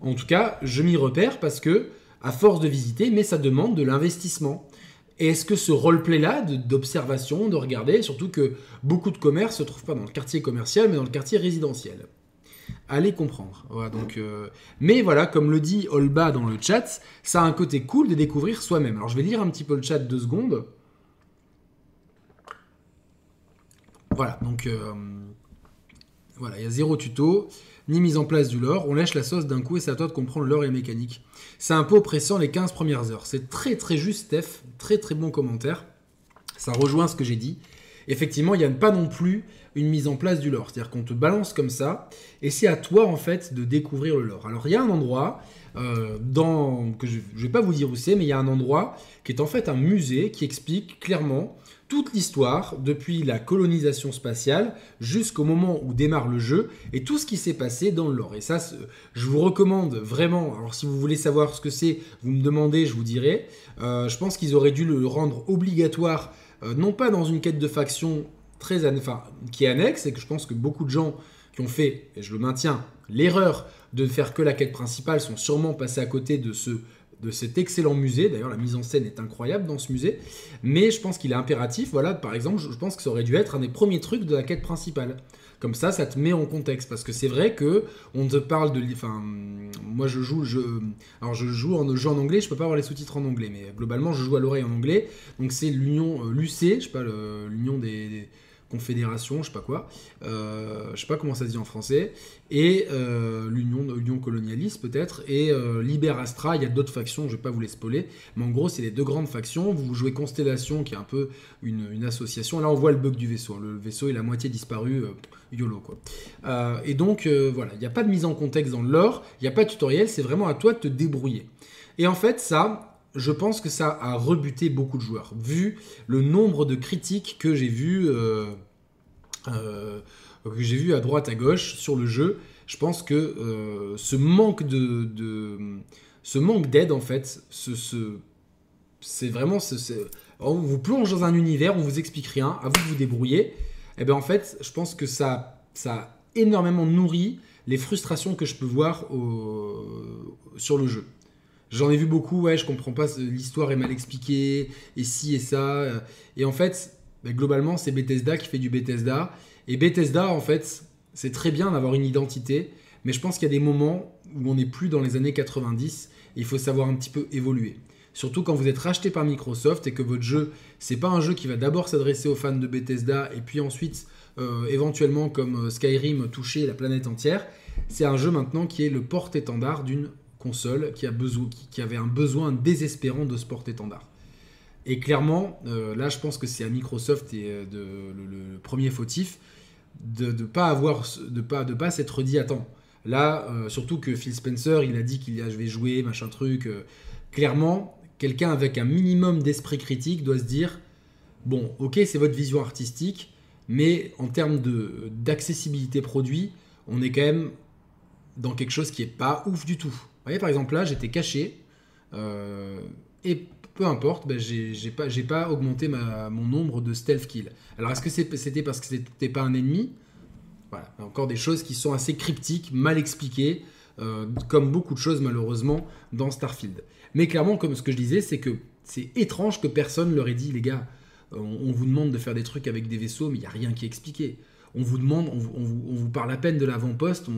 En tout cas, je m'y repère parce que, à force de visiter, mais ça demande de l'investissement. Et est-ce que ce roleplay-là, d'observation, de, regarder, surtout que beaucoup de commerces se trouvent pas dans le quartier commercial, mais dans le quartier résidentiel? Allez comprendre. donc, euh, Mais voilà, comme le dit Olba dans le chat, ça a un côté cool de découvrir soi-même. Alors je vais lire un petit peu le chat deux secondes. Voilà, donc euh, voilà, il y a zéro tuto, ni mise en place du lore. On lèche la sauce d'un coup et c'est à toi de comprendre le lore et mécanique. C'est un peu oppressant les 15 premières heures. C'est très très juste, Steph. Très très bon commentaire. Ça rejoint ce que j'ai dit. Effectivement, il n'y a pas non plus une mise en place du lore. C'est-à-dire qu'on te balance comme ça, et c'est à toi en fait de découvrir le lore. Alors il y a un endroit, euh, dans, que je ne vais pas vous dire où c'est, mais il y a un endroit qui est en fait un musée qui explique clairement toute l'histoire depuis la colonisation spatiale jusqu'au moment où démarre le jeu et tout ce qui s'est passé dans le lore. Et ça, je vous recommande vraiment. Alors, si vous voulez savoir ce que c'est, vous me demandez, je vous dirai. Euh, je pense qu'ils auraient dû le rendre obligatoire, euh, non pas dans une quête de faction très, qui est annexe, et que je pense que beaucoup de gens qui ont fait, et je le maintiens, l'erreur de faire que la quête principale sont sûrement passés à côté de ce de cet excellent musée. D'ailleurs, la mise en scène est incroyable dans ce musée. Mais je pense qu'il est impératif. Voilà, par exemple, je pense que ça aurait dû être un des premiers trucs de la quête principale. Comme ça, ça te met en contexte. Parce que c'est vrai que on te parle de. Enfin, moi, je joue. Alors, je joue en, jeu en anglais. Je peux pas avoir les sous-titres en anglais. Mais globalement, je joue à l'oreille en anglais. Donc, c'est l'union. Euh, l'UC, je sais pas, l'union des confédération, je sais pas quoi, euh, je sais pas comment ça se dit en français, et euh, l'Union colonialiste peut-être, et euh, Liber il y a d'autres factions, je vais pas vous les spoiler, mais en gros c'est les deux grandes factions, vous jouez Constellation qui est un peu une, association, là on voit le bug du vaisseau, le vaisseau est la moitié disparu, euh, YOLO quoi. et donc voilà, il n'y a pas de mise en contexte dans le lore, il n'y a pas de tutoriel, c'est vraiment à toi de te débrouiller. Et en fait ça, je pense que ça a rebuté beaucoup de joueurs. Vu le nombre de critiques que j'ai vues euh, euh, que j'ai vu à droite à gauche sur le jeu, je pense que euh, ce manque de, ce manque d'aide en fait, ce, c'est vraiment on vous plonge dans un univers, on vous explique rien, à vous de vous débrouiller. Eh bien en fait, je pense que ça ça a énormément nourri les frustrations que je peux voir sur le jeu. J'en ai vu beaucoup, ouais, je comprends pas, l'histoire est mal expliquée, et ci et ça. Et en fait, bah, globalement, c'est Bethesda qui fait du Bethesda. Et Bethesda, en fait, c'est très bien d'avoir une identité, mais je pense qu'il y a des moments où on n'est plus dans les années 90, et il faut savoir un petit peu évoluer. Surtout quand vous êtes racheté par Microsoft et que votre jeu, c'est pas un jeu qui va d'abord s'adresser aux fans de Bethesda et puis ensuite, euh, éventuellement comme euh, Skyrim, toucher la planète entière. C'est un jeu maintenant qui est le porte-étendard d'une console qui, a besoin, qui, avait un besoin désespérant de sport étendard. Et clairement, euh, là, je pense que c'est à Microsoft et de, le, premier fautif de ne pas de pas, de pas s'être dit, attends, là, surtout que Phil Spencer, il a dit qu'il a, je vais jouer, machin truc. clairement, quelqu'un avec un minimum d'esprit critique doit se dire, bon, ok, c'est votre vision artistique, mais en termes d'accessibilité produit, on est quand même dans quelque chose qui est pas ouf du tout voyez, par exemple, là, j'étais caché. Euh, et peu importe, ben, j'ai pas, pas augmenté mon nombre de stealth kills. Alors, est-ce que c'était parce que c'était pas un ennemi? Voilà, encore des choses qui sont assez cryptiques, mal expliquées, euh, comme beaucoup de choses malheureusement dans Starfield. Mais clairement, comme ce que je disais, c'est que c'est étrange que personne leur ait dit, les gars, on, vous demande de faire des trucs avec des vaisseaux, mais il n'y a rien qui est expliqué. On vous demande, on, vous, parle à peine de l'avant-poste,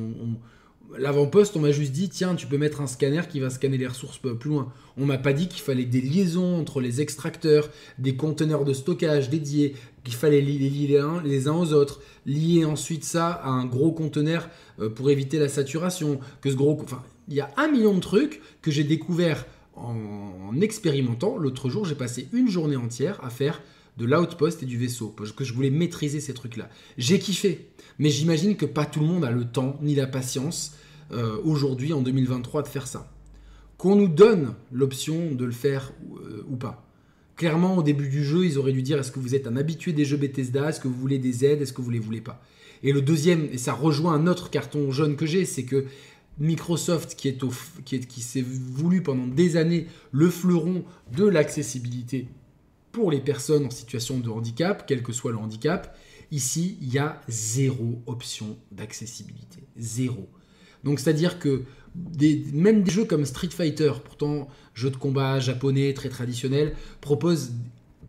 L'avant-poste, on m'a juste dit, tiens, tu peux mettre un scanner qui va scanner les ressources plus loin. On m'a pas dit qu'il fallait des liaisons entre les extracteurs, des conteneurs de stockage dédiés, qu'il fallait les lier les uns, aux autres, lier ensuite ça à un gros conteneur euh, pour éviter la saturation, que ce gros... Enfin, il y a un million de trucs que j'ai découvert en, expérimentant. L'autre jour, j'ai passé une journée entière à faire de l'outpost et du vaisseau, parce que je voulais maîtriser ces trucs-là. J'ai kiffé, mais j'imagine que pas tout le monde a le temps ni la patience euh, aujourd'hui, en 2023, de faire ça. Qu'on nous donne l'option de le faire euh, ou pas. Clairement, au début du jeu, ils auraient dû dire est-ce que vous êtes un habitué des jeux Bethesda? Est-ce que vous voulez des aides? Est-ce que vous les voulez pas? Et le deuxième, et ça rejoint un autre carton jaune que j'ai, c'est que Microsoft, qui, est qui, s'est voulu pendant des années le fleuron de l'accessibilité pour les personnes en situation de handicap, quel que soit le handicap. Ici, il y a zéro option d'accessibilité. Zéro. Donc, c'est-à-dire que même des jeux comme Street Fighter, pourtant jeu de combat japonais très traditionnel, proposent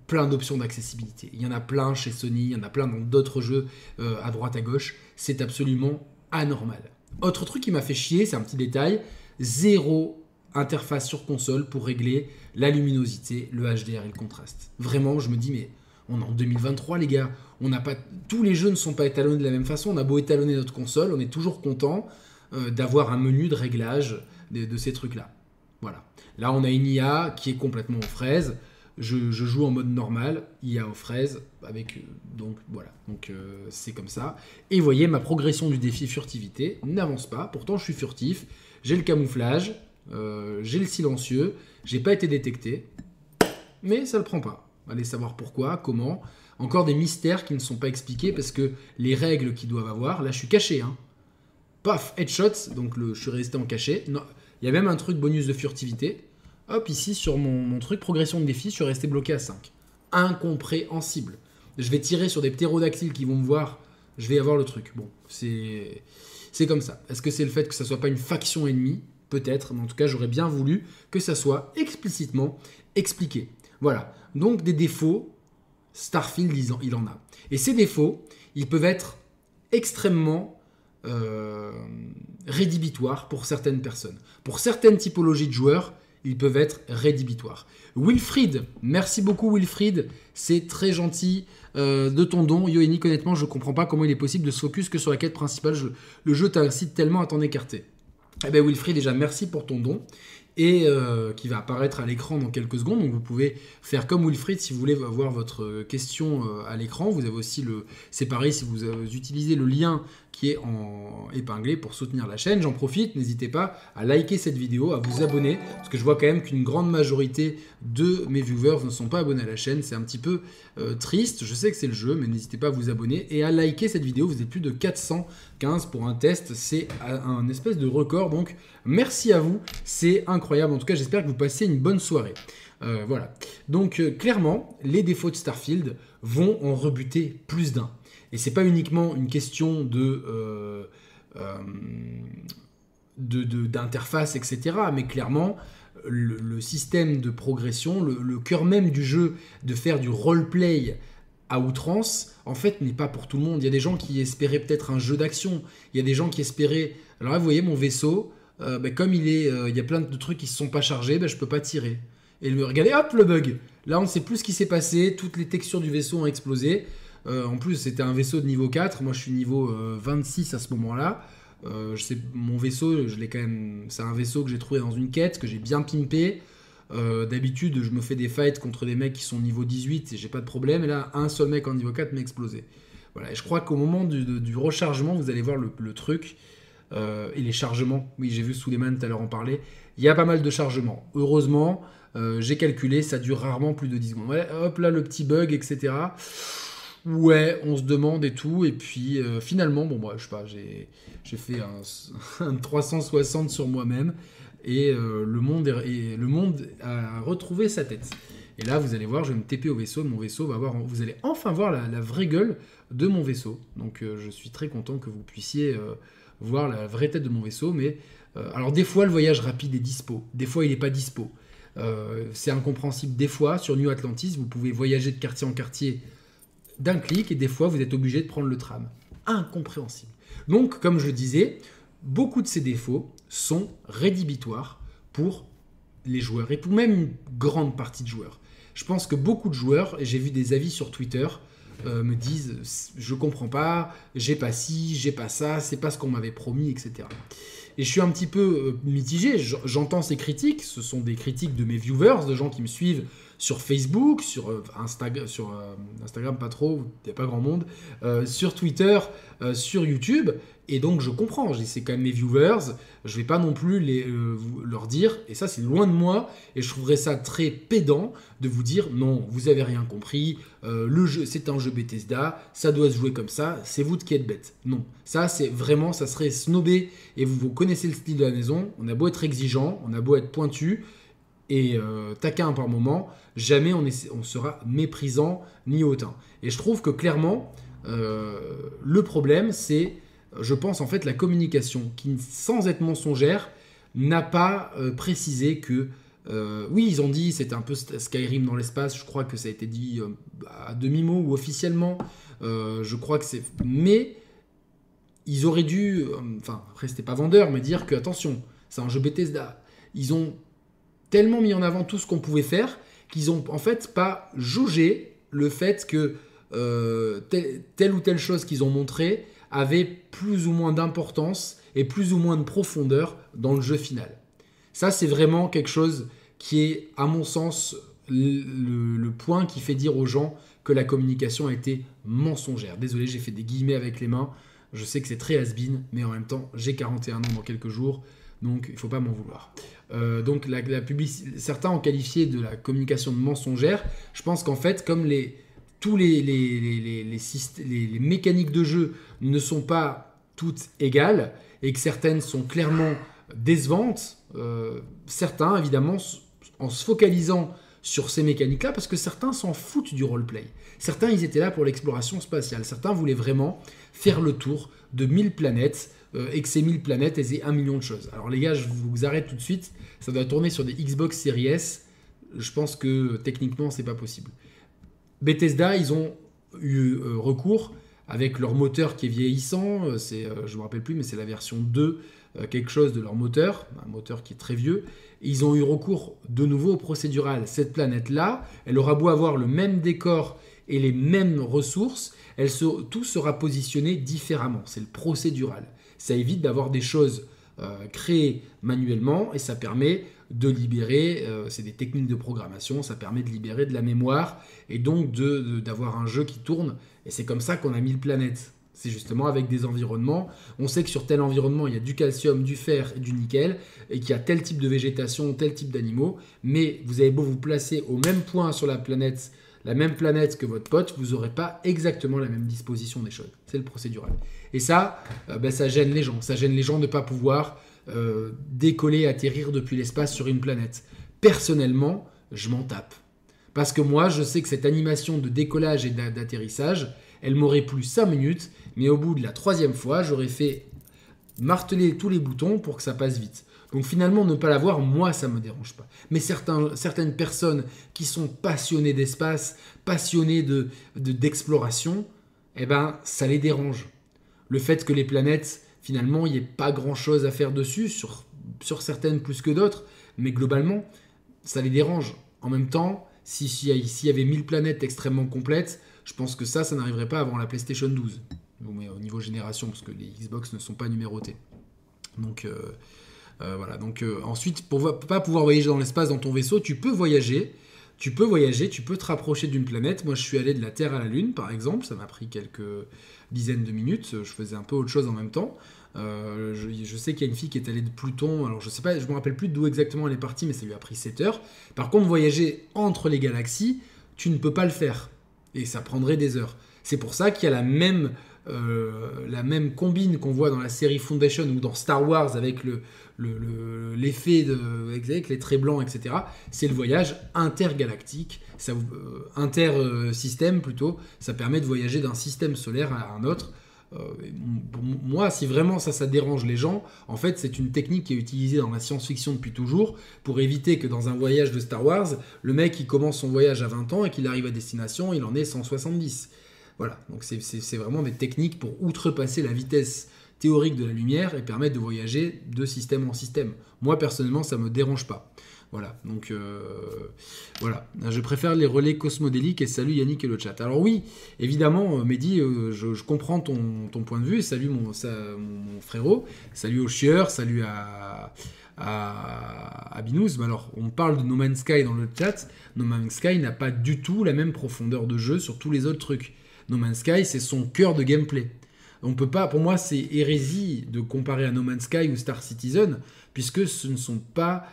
plein d'options d'accessibilité. Il y en a plein chez Sony, il y en a plein dans d'autres jeux euh, à droite à gauche. C'est absolument anormal. Autre truc qui m'a fait chier, c'est un petit détail, zéro interface sur console pour régler la luminosité, le HDR et le contraste. Vraiment, je me dis, mais on est en 2023, les gars. On n'a pas, tous les jeux ne sont pas étalonnés de la même façon. On a beau étalonner notre console, on est toujours content euh, d'avoir un menu de réglage de, ces trucs-là. Voilà. Là, on a une IA qui est complètement aux fraises. Je, joue en mode normal, IA aux fraises, avec euh, donc voilà, donc euh, c'est comme ça. Et vous voyez, ma progression du défi furtivité n'avance pas. Pourtant, je suis furtif. J'ai le camouflage, euh, j'ai le silencieux, j'ai pas été détecté, mais ça le prend pas. Allez savoir pourquoi, comment. Encore des mystères qui ne sont pas expliqués parce que les règles qu'ils doivent avoir, là je suis caché, hein. Paf, headshots, donc le, je suis resté en cachet. il y a même un truc bonus de furtivité. Hop, ici sur mon, mon truc progression de défi, je suis resté bloqué à 5. Incompréhensible. Je vais tirer sur des ptérodactyles qui vont me voir, je vais avoir le truc. Bon, c'est c'est comme ça. Est-ce que c'est le fait que ça soit pas une faction ennemie? Peut-être, mais en tout cas, j'aurais bien voulu que ça soit explicitement expliqué. Voilà. Donc, des défauts, Starfield, il en a. Et ces défauts, ils peuvent être extrêmement euh, rédhibitoires pour certaines personnes. Pour certaines typologies de joueurs, ils peuvent être rédhibitoires. Wilfried, merci beaucoup Wilfried, c'est très gentil euh, de ton don. Yoenic, honnêtement, je comprends pas comment il est possible de se focus que sur la quête principale. le jeu t'incite tellement à t'en écarter. Eh bien Wilfried, déjà merci pour ton don et euh, qui va apparaître à l'écran dans quelques secondes. Donc vous pouvez faire comme Wilfried si vous voulez avoir votre question euh, à l'écran. Vous avez aussi le... C'est pareil si vous utilisez le lien qui est en épinglé pour soutenir la chaîne. J'en profite, n'hésitez pas à liker cette vidéo, à vous abonner, parce que je vois quand même qu'une grande majorité de mes viewers ne sont pas abonnés à la chaîne. C'est un petit peu euh, triste, je sais que c'est le jeu, mais n'hésitez pas à vous abonner et à liker cette vidéo. Vous êtes plus de 415 pour un test, c'est un espèce de record, donc merci à vous, c'est incroyable. En tout cas, j'espère que vous passez une bonne soirée. Euh, voilà. Donc euh, clairement, les défauts de Starfield vont en rebuter plus d'un. Et c'est pas uniquement une question de, euh, euh, d'interface, etc. Mais clairement, le, système de progression, le, cœur même du jeu, de faire du roleplay à outrance, en fait, n'est pas pour tout le monde. Il y a des gens qui espéraient peut-être un jeu d'action. Il y a des gens qui espéraient. Alors là, vous voyez, mon vaisseau, euh, ben, comme il est, il y a plein de trucs qui ne se sont pas chargés, ben, je peux pas tirer. Et regardez, hop, le bug. Là, on ne sait plus ce qui s'est passé. Toutes les textures du vaisseau ont explosé. Euh, en plus, c'était un vaisseau de niveau 4. Moi, je suis niveau 26 euh, à ce moment-là. Euh, je sais, mon vaisseau, je l'ai quand. C'est un vaisseau que j'ai trouvé dans une quête, que j'ai bien pimpé. D'habitude, je me fais des fights contre des mecs qui sont niveau 18 et j'ai pas de problème. Et là, un seul mec en niveau 4 m'a explosé. Voilà. Et je crois qu'au moment du, rechargement, vous allez voir le, truc. et les chargements, oui, j'ai vu Suleiman tout à l'heure en parler. Il y a pas mal de chargements. Heureusement, j'ai calculé, ça dure rarement plus de 10 secondes. hop là, le petit bug, etc. Ouais, on se demande et tout. Et puis euh, finalement, bon, moi, je sais pas, j'ai, fait un, 360 sur moi-même. Et, euh, le monde le monde a retrouvé sa tête. Et là, vous allez voir, je vais me TP au vaisseau. Mon vaisseau va voir. Vous allez enfin voir la, vraie gueule de mon vaisseau. Donc, euh, je suis très content que vous puissiez voir la vraie tête de mon vaisseau. Mais alors, des fois, le voyage rapide est dispo. Des fois, il n'est pas dispo. c'est incompréhensible. Des fois, sur New Atlantis, vous pouvez voyager de quartier en quartier d'un clic et des fois vous êtes obligé de prendre le tram. Incompréhensible. Donc, comme je le disais, beaucoup de ces défauts sont rédhibitoires pour les joueurs et pour même une grande partie de joueurs. Je pense que beaucoup de joueurs, et j'ai vu des avis sur Twitter, euh, me disent je comprends pas, j'ai pas ci, j'ai pas ça, c'est pas ce qu'on m'avait promis, etc. Et je suis un petit peu euh, mitigé, j'entends ces critiques, ce sont des critiques de mes viewers, de gens qui me suivent sur Facebook, sur, euh, euh, Instagram, pas trop, il n'y a pas grand monde, euh, sur Twitter, sur YouTube. Et donc je comprends, c'est quand même mes viewers, je vais pas non plus les, leur dire, et ça c'est loin de moi, et je trouverais ça très pédant de vous dire non, vous avez rien compris, le jeu c'est un jeu Bethesda, ça doit se jouer comme ça, c'est vous qui êtes bête. Non, ça c'est vraiment, ça serait snobé, et vous connaissez le style de la maison, on a beau être exigeant, on a beau être pointu, et taquin par moment, jamais on, sera méprisant ni hautain. Et je trouve que clairement, le problème, c'est, je pense en fait, la communication qui, sans être mensongère, n'a pas précisé que euh, oui, ils ont dit c'était un peu Skyrim dans l'espace. Je crois que ça a été dit euh, à demi-mot ou officiellement. Euh, je crois que c'est. Mais ils auraient dû. Enfin, après, c'était pas vendeur, mais dire que attention, c'est un jeu Bethesda. Ils ont tellement mis en avant tout ce qu'on pouvait faire qu'ils ont en fait pas jaugé le fait que telle, ou telle chose qu'ils ont montré avait plus ou moins d'importance et plus ou moins de profondeur dans le jeu final. Ça, c'est vraiment quelque chose qui est, à mon sens, le, point qui fait dire aux gens que la communication a été mensongère. Désolé, j'ai fait des guillemets avec les mains. Je sais que c'est très has mais en même temps, j'ai 41 ans dans quelques jours, donc il ne faut pas m'en vouloir. Euh, donc la, certains ont qualifié de la communication mensongère. Je pense qu'en fait, comme les, tous les, les, les, mécaniques de jeu ne sont pas toutes égales, et que certaines sont clairement décevantes, euh, certains, évidemment, en se focalisant sur ces mécaniques-là, parce que certains s'en foutent du roleplay. Certains, ils étaient là pour l'exploration spatiale. Certains voulaient vraiment faire le tour de 1000 planètes, euh, et que ces 1000 planètes aient un million de choses. Alors les gars, je vous arrête tout de suite. Ça doit tourner sur des Xbox Series S. Je pense que techniquement, c'est pas possible. Bethesda, ils ont eu euh, recours avec leur moteur qui est vieillissant. C'est, je me rappelle plus, mais c'est la version 2 euh, quelque chose de leur moteur, un moteur qui est très vieux. ils ont eu recours de nouveau au procédural. Cette planète-là, elle aura beau avoir le même décor et les mêmes ressources, tout sera positionné différemment. C'est le procédural. Ça évite d'avoir des choses euh, créées manuellement et ça permet de libérer, euh, c'est des techniques de programmation, ça permet de libérer de la mémoire et donc d'avoir un jeu qui tourne. Et c'est comme ça qu'on a mis le planète. C'est justement avec des environnements. On sait que sur tel environnement, il y a du calcium, du fer et du nickel, et qu'il y a tel type de végétation, tel type d'animaux. Mais vous avez beau vous placer au même point sur la planète, la même planète que votre pote, vous n'aurez pas exactement la même disposition des choses. C'est le procédural. Et ça, euh, ben, ça gêne les gens. Ça gêne les gens de ne pas pouvoir euh, décoller, atterrir depuis l'espace sur une planète. Personnellement, je m'en tape. Parce que moi, je sais que cette animation de décollage et d'atterrissage, elle m'aurait plu 5 minutes mais au bout de la troisième fois, j'aurais fait marteler tous les boutons pour que ça passe vite. Donc finalement, ne pas l'avoir, moi, ça ne me dérange pas. Mais certaines personnes qui sont passionnées d'espace, passionnées de, d'exploration, eh ben, ça les dérange. Le fait que les planètes, finalement, il n'y ait pas grand-chose à faire dessus, sur, certaines plus que d'autres, mais globalement, ça les dérange. En même temps, s'il si y avait 1000 planètes extrêmement complètes, je pense que ça, ça n'arriverait pas avant la PlayStation 12 mais au niveau génération, parce que les Xbox ne sont pas numérotés. Donc euh, euh, voilà. Donc euh, ensuite, pour pas pouvoir voyager dans l'espace dans ton vaisseau, tu peux voyager. Tu peux voyager, tu peux te rapprocher d'une planète. Moi, je suis allé de la Terre à la Lune, par exemple. Ça m'a pris quelques dizaines de minutes. Je faisais un peu autre chose en même temps. je, sais qu'il y a une fille qui est allée de Pluton. Alors, je sais pas, je me rappelle plus d'où exactement elle est partie, mais ça lui a pris 7 heures. Par contre, voyager entre les galaxies, tu ne peux pas le faire. Et ça prendrait des heures. C'est pour ça qu'il y a la même euh, la même combine qu'on voit dans la série Foundation ou dans Star Wars avec le, l'effet de, avec les traits blancs, etc. C'est le voyage intergalactique, ça, euh, inter-système plutôt. Ça permet de voyager d'un système solaire à un autre. Euh, moi, si vraiment ça, ça dérange les gens, en fait, c'est une technique qui est utilisée dans la science-fiction depuis toujours pour éviter que dans un voyage de Star Wars, le mec il commence son voyage à 20 ans et qu'il arrive à destination, il en est 170. Voilà, donc c'est vraiment des techniques pour outrepasser la vitesse théorique de la lumière et permettre de voyager de système en système. Moi, personnellement, ça ne me dérange pas. Voilà, donc euh, voilà. Je préfère les relais cosmodéliques et salut Yannick et le chat. Alors oui, évidemment, euh, Mehdi, euh, je, comprends ton, point de vue et salut mon, frérot, salut aux chieurs, salut à, à, Binouz. Mais alors, on parle de No Man's Sky dans le chat. No Man's Sky n'a pas du tout la même profondeur de jeu sur tous les autres trucs. No Man's Sky, c'est son cœur de gameplay. On peut pas, pour moi, c'est hérésie de comparer à No Man's Sky ou Star Citizen, puisque ce ne sont pas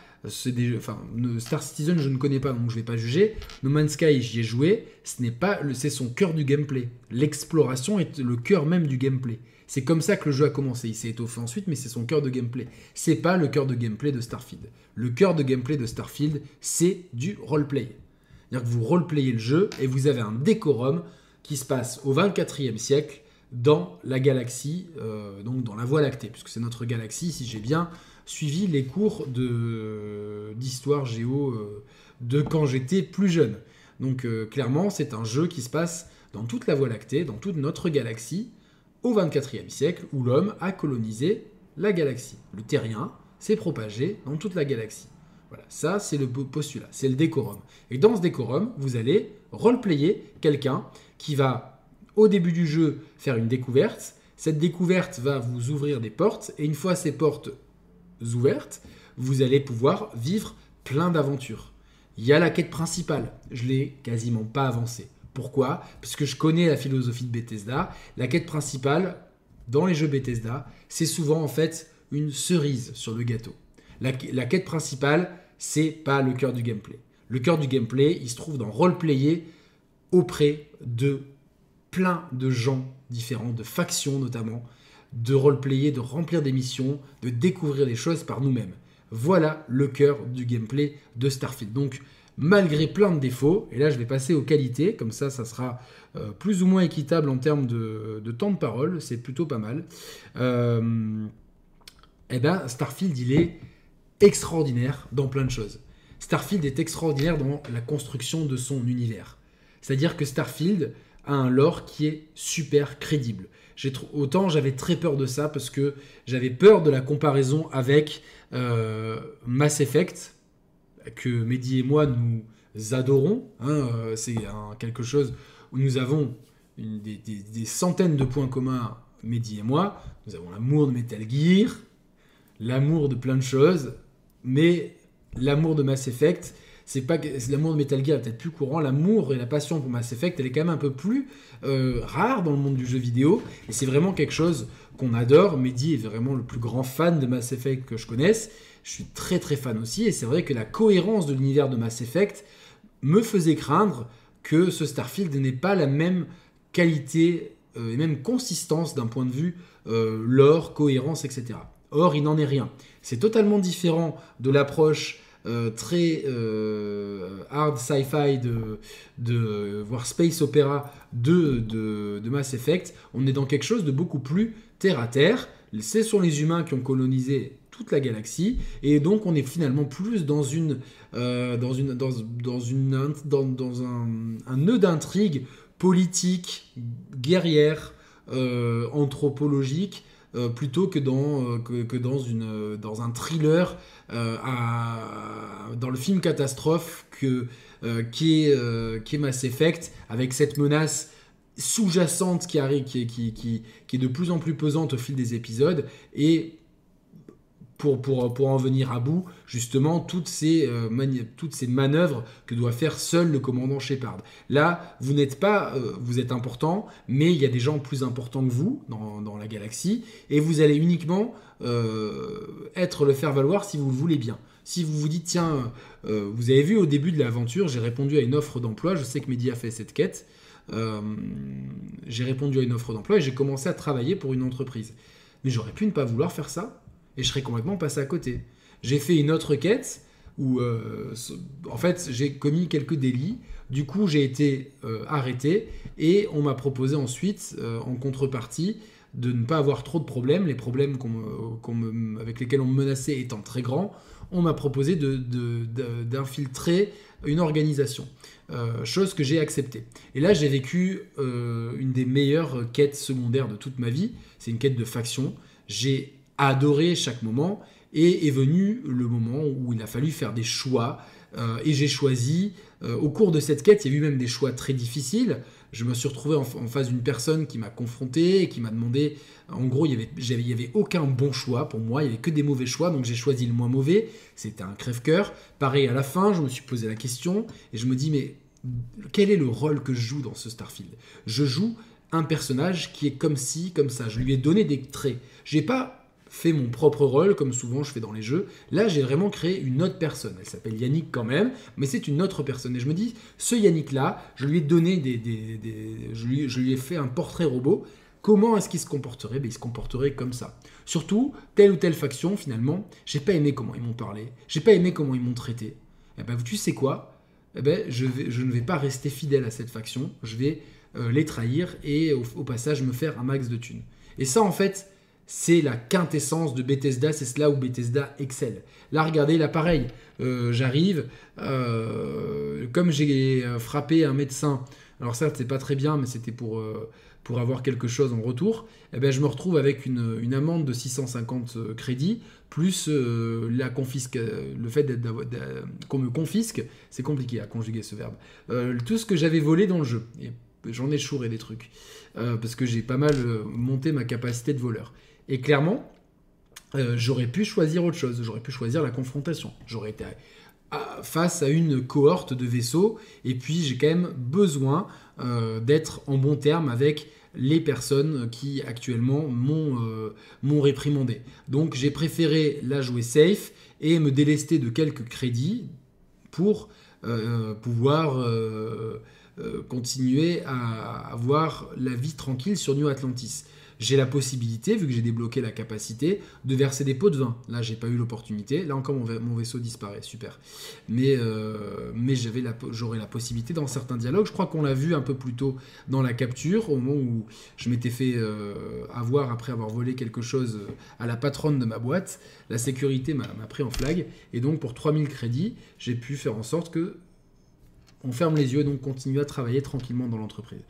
des, enfin, Star Citizen, je ne connais pas, donc je vais pas juger. No Man's Sky, j'y ai joué. Ce n'est pas, c'est son cœur du gameplay. L'exploration est le cœur même du gameplay. C'est comme ça que le jeu a commencé. Il s'est étoffé ensuite, mais c'est son cœur de gameplay. C'est pas le cœur de gameplay de Starfield. Le cœur de gameplay de Starfield, c'est du roleplay. C'est-à-dire que vous roleplayez le jeu et vous avez un décorum qui se passe au 24e siècle dans la galaxie, euh, donc dans la Voie lactée, puisque c'est notre galaxie, si j'ai bien suivi les cours d'histoire géo euh, de quand j'étais plus jeune. Donc euh, clairement, c'est un jeu qui se passe dans toute la Voie lactée, dans toute notre galaxie, au 24e siècle, où l'homme a colonisé la galaxie. Le terrien s'est propagé dans toute la galaxie. Voilà, ça c'est le postulat, c'est le décorum. Et dans ce décorum, vous allez roleplayer quelqu'un qui va, au début du jeu, faire une découverte. Cette découverte va vous ouvrir des portes, et une fois ces portes ouvertes, vous allez pouvoir vivre plein d'aventures. Il y a la quête principale, je l'ai quasiment pas avancée. Pourquoi? Parce que je connais la philosophie de Bethesda. La quête principale, dans les jeux Bethesda, c'est souvent en fait une cerise sur le gâteau. La, quête principale, c'est pas le cœur du gameplay. Le cœur du gameplay, il se trouve dans roleplayer auprès de plein de gens différents, de factions notamment, de roleplayer, de remplir des missions, de découvrir les choses par nous-mêmes. Voilà le cœur du gameplay de Starfield. Donc, malgré plein de défauts, et là je vais passer aux qualités, comme ça ça sera euh, plus ou moins équitable en termes de, temps de parole, c'est plutôt pas mal. Euh, eh ben, Starfield il est extraordinaire dans plein de choses. Starfield est extraordinaire dans la construction de son univers. C'est-à-dire que Starfield a un lore qui est super crédible. Autant j'avais très peur de ça parce que j'avais peur de la comparaison avec euh, Mass Effect, que Mehdi et moi nous adorons. Hein, euh, c'est quelque chose où nous avons des, centaines de points communs, Mehdi et moi. Nous avons l'amour de Metal Gear, l'amour de plein de choses, mais l'amour de Mass Effect, c'est pas l'amour de Metal Gear est peut-être plus courant, l'amour et la passion pour Mass Effect, elle est quand même un peu plus euh, rare dans le monde du jeu vidéo, et c'est vraiment quelque chose qu'on adore. Mehdi est vraiment le plus grand fan de Mass Effect que je connaisse. Je suis très très fan aussi, et c'est vrai que la cohérence de l'univers de Mass Effect me faisait craindre que ce Starfield n'ait pas la même qualité euh, et même consistance d'un point de vue euh, lore, cohérence, etc. Or, il n'en est rien. C'est totalement différent de l'approche très hard sci-fi de, de voire space opéra de, de, Mass Effect. On est dans quelque chose de beaucoup plus terre à terre. Ce sont les humains qui ont colonisé toute la galaxie et donc on est finalement plus dans une euh, dans une dans, une dans, un, nœud d'intrigue politique guerrière euh, anthropologique euh, plutôt que dans, que, que, dans, une, dans un thriller dans le film catastrophe que, qui, est, est Mass Effect avec cette menace sous-jacente qui arrive, qui, qui, qui, qui, est de plus en plus pesante au fil des épisodes et pour, pour, en venir à bout, justement, toutes ces, euh, toutes ces manœuvres que doit faire seul le commandant Shepard. Là, vous n'êtes pas, euh, vous êtes important, mais il y a des gens plus importants que vous dans, dans la galaxie, et vous allez uniquement euh, être le faire valoir si vous le voulez bien. Si vous vous dites, tiens, vous avez vu au début de l'aventure, j'ai répondu à une offre d'emploi, je sais que Mehdi a fait cette quête, j'ai répondu à une offre d'emploi et j'ai commencé à travailler pour une entreprise. Mais j'aurais pu ne pas vouloir faire ça et je serais complètement passé à côté. J'ai fait une autre quête où, euh, en fait, j'ai commis quelques délits. Du coup, j'ai été euh, arrêté et on m'a proposé ensuite, euh, en contrepartie, de ne pas avoir trop de problèmes. Les problèmes avec lesquels on me menaçait étant très grands, on m'a proposé d'infiltrer une organisation. chose que j'ai acceptée. Et là, j'ai vécu une des meilleures quêtes secondaires de toute ma vie. C'est une quête de faction. J'ai adoré chaque moment. Et est venu le moment où il a fallu faire des choix. Euh, et j'ai choisi, euh, au cours de cette quête, il y a eu même des choix très difficiles. Je me suis retrouvé en, face d'une personne qui m'a confronté et qui m'a demandé, en gros, il n'y avait, avait aucun bon choix pour moi, il n'y avait que des mauvais choix, donc j'ai choisi le moins mauvais. C'était un crève-cœur. Pareil, à la fin, je me suis posé la question et je me dis, mais quel est le rôle que je joue dans ce Starfield? Je joue un personnage qui est comme ci, comme ça. Je lui ai donné des traits. J'ai pas fait mon propre rôle, comme souvent je fais dans les jeux. Là, j'ai vraiment créé une autre personne. Elle s'appelle Yannick quand même, mais c'est une autre personne. Et je me dis, ce Yannick-là, je lui ai donné des... je, lui, ai fait un portrait robot. Comment est-ce qu'il se comporterait? Ben, Il se comporterait comme ça. Surtout, telle ou telle faction, finalement, j'ai pas aimé comment ils m'ont parlé. J'ai pas aimé comment ils m'ont traité. Et eh ben, tu sais quoi? Eh ben, je, ne vais pas rester fidèle à cette faction. Je vais euh, les trahir et au passage me faire un max de thunes. Et ça, en fait, c'est la quintessence de Bethesda, c'est cela où Bethesda excelle. Là, regardez, là, pareil, euh, j'arrive, euh, comme j'ai euh, frappé un médecin, alors certes, c'est pas très bien, mais c'était pour, pour avoir quelque chose en retour, eh ben, je me retrouve avec une, amende de 650 crédits, plus la confisque, le fait qu'on me confisque, c'est compliqué à conjuguer ce verbe, tout ce que j'avais volé dans le jeu. J'en ai chouré des trucs, parce que j'ai pas mal monté ma capacité de voleur. Et clairement, euh, j'aurais pu choisir autre chose. J'aurais pu choisir la confrontation. J'aurais été face à une cohorte de vaisseaux. Et puis, j'ai quand même besoin euh, d'être en bon terme avec les personnes qui actuellement euh, m'ont réprimandé. Donc j'ai préféré la jouer safe et me délester de quelques crédits pour pouvoir continuer à avoir la vie tranquille sur New Atlantis j'ai la possibilité, vu que j'ai débloqué la capacité, de verser des pots de vin. Là, j'ai pas eu l'opportunité. Là encore, mon, vaisseau disparaît. Super. Mais, euh, mais la, j'aurais la possibilité dans certains dialogues. Je crois qu'on l'a vu un peu plus tôt dans la capture, au moment où je m'étais fait euh, avoir après avoir volé quelque chose à la patronne de ma boîte. La sécurité m'a pris en flag. Et donc, pour 3000 crédits, j'ai pu faire en sorte que on ferme les yeux et donc continue à travailler tranquillement dans l'entreprise.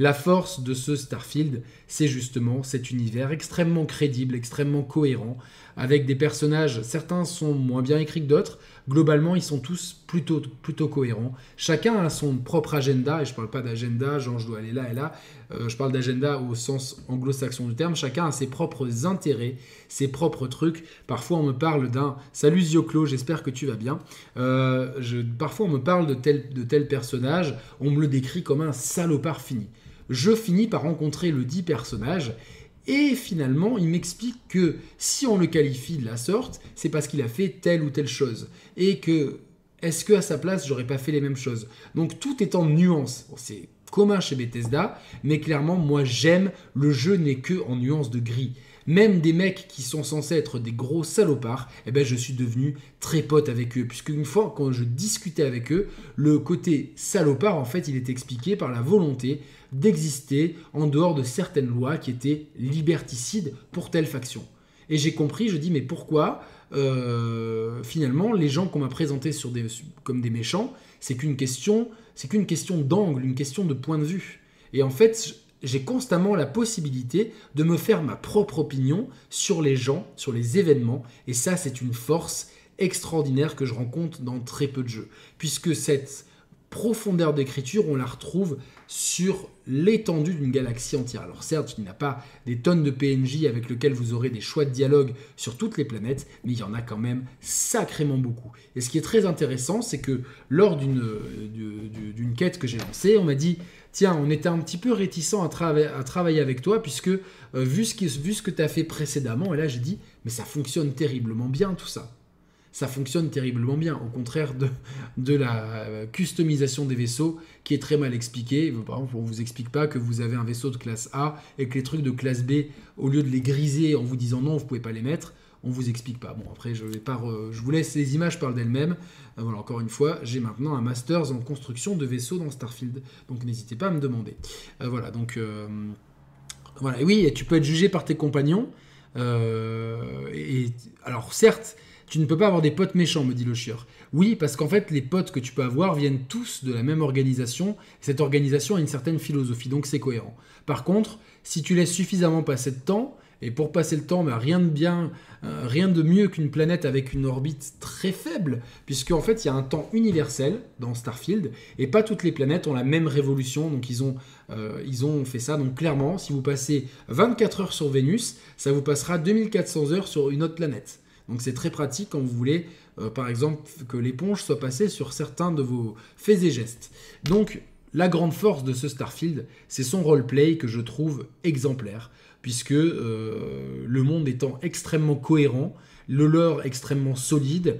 La force de ce Starfield, c'est justement cet univers extrêmement crédible, extrêmement cohérent, avec des personnages, certains sont moins bien écrits que d'autres, globalement ils sont tous plutôt, cohérents. Chacun a son propre agenda, et je ne parle pas d'agenda, genre je dois aller là et là, euh, je parle d'agenda au sens anglo-saxon du terme, chacun a ses propres intérêts, ses propres trucs. Parfois on me parle d'un Salut Zioclo, j'espère que tu vas bien. Euh, parfois on me parle de tel, de tel personnage, on me le décrit comme un salopard fini. Je finis par rencontrer le dit personnage et finalement, il m'explique que si on le qualifie de la sorte, c'est parce qu'il a fait telle ou telle chose. Et que, est-ce que à sa place, j'aurais pas fait les mêmes choses? Donc tout est en nuance. c'est commun chez Bethesda, mais clairement, moi j'aime, le jeu n'est que en nuance de gris. Même des mecs qui sont censés être des gros salopards, eh ben je suis devenu très pote avec eux. Puisque une fois, quand je discutais avec eux, le côté salopard, en fait, il est expliqué par la volonté d'exister en dehors de certaines lois qui étaient liberticides pour telle faction. Et j'ai compris, je dis, mais pourquoi euh, finalement les gens qu'on m'a présentés comme des méchants, c'est qu'une question, c'est qu'une question d'angle, une question de point de vue. Et en fait, j'ai constamment la possibilité de me faire ma propre opinion sur les gens, sur les événements, et ça c'est une force extraordinaire que je rencontre dans très peu de jeux, puisque cette profondeur d'écriture, on la retrouve sur l'étendue d'une galaxie entière. Alors certes, il n'y a pas des tonnes de PNJ avec lesquels vous aurez des choix de dialogue sur toutes les planètes, mais il y en a quand même sacrément beaucoup. Et ce qui est très intéressant, c'est que lors d'une quête que j'ai lancée, on m'a dit, tiens, on était un petit peu réticent à, à travailler avec toi, puisque euh, vu ce, vu ce que tu as fait précédemment, et là j'ai dit, mais ça fonctionne terriblement bien tout ça ça fonctionne terriblement bien, au contraire de, de la customisation des vaisseaux qui est très mal expliquée. Par exemple, on ne vous explique pas que vous avez un vaisseau de classe A et que les trucs de classe B, au lieu de les griser en vous disant non, vous ne pouvez pas les mettre, on vous explique pas. Bon, après, je, vais pas je vous laisse, les images parlent d'elles-mêmes. Euh, voilà, encore une fois, j'ai maintenant un master en construction de vaisseaux dans Starfield, donc n'hésitez pas à me demander. Euh, voilà, donc euh, voilà, et oui, tu peux être jugé par tes compagnons. et alors, certes, tu ne peux pas avoir des potes méchants, me dit le chieur. Oui, parce qu'en fait, les potes que tu peux avoir viennent tous de la même organisation. Cette organisation a une certaine philosophie, donc c'est cohérent. Par contre, si tu laisses suffisamment passer de temps, et pour passer le temps, bah, rien de bien, euh, rien de mieux qu'une planète avec une orbite très faible, puisque en fait il y a un temps universel dans Starfield, et pas toutes les planètes ont la même révolution, donc ils ont, euh, ils ont fait ça. Donc clairement, si vous passez 24 heures sur Vénus, ça vous passera 2400 heures sur une autre planète. Donc c'est très pratique quand vous voulez, euh, par exemple, que l'éponge soit passée sur certains de vos faits et gestes. Donc la grande force de ce Starfield, c'est son roleplay que je trouve exemplaire. puisque le monde étant extrêmement cohérent, le lore extrêmement solide.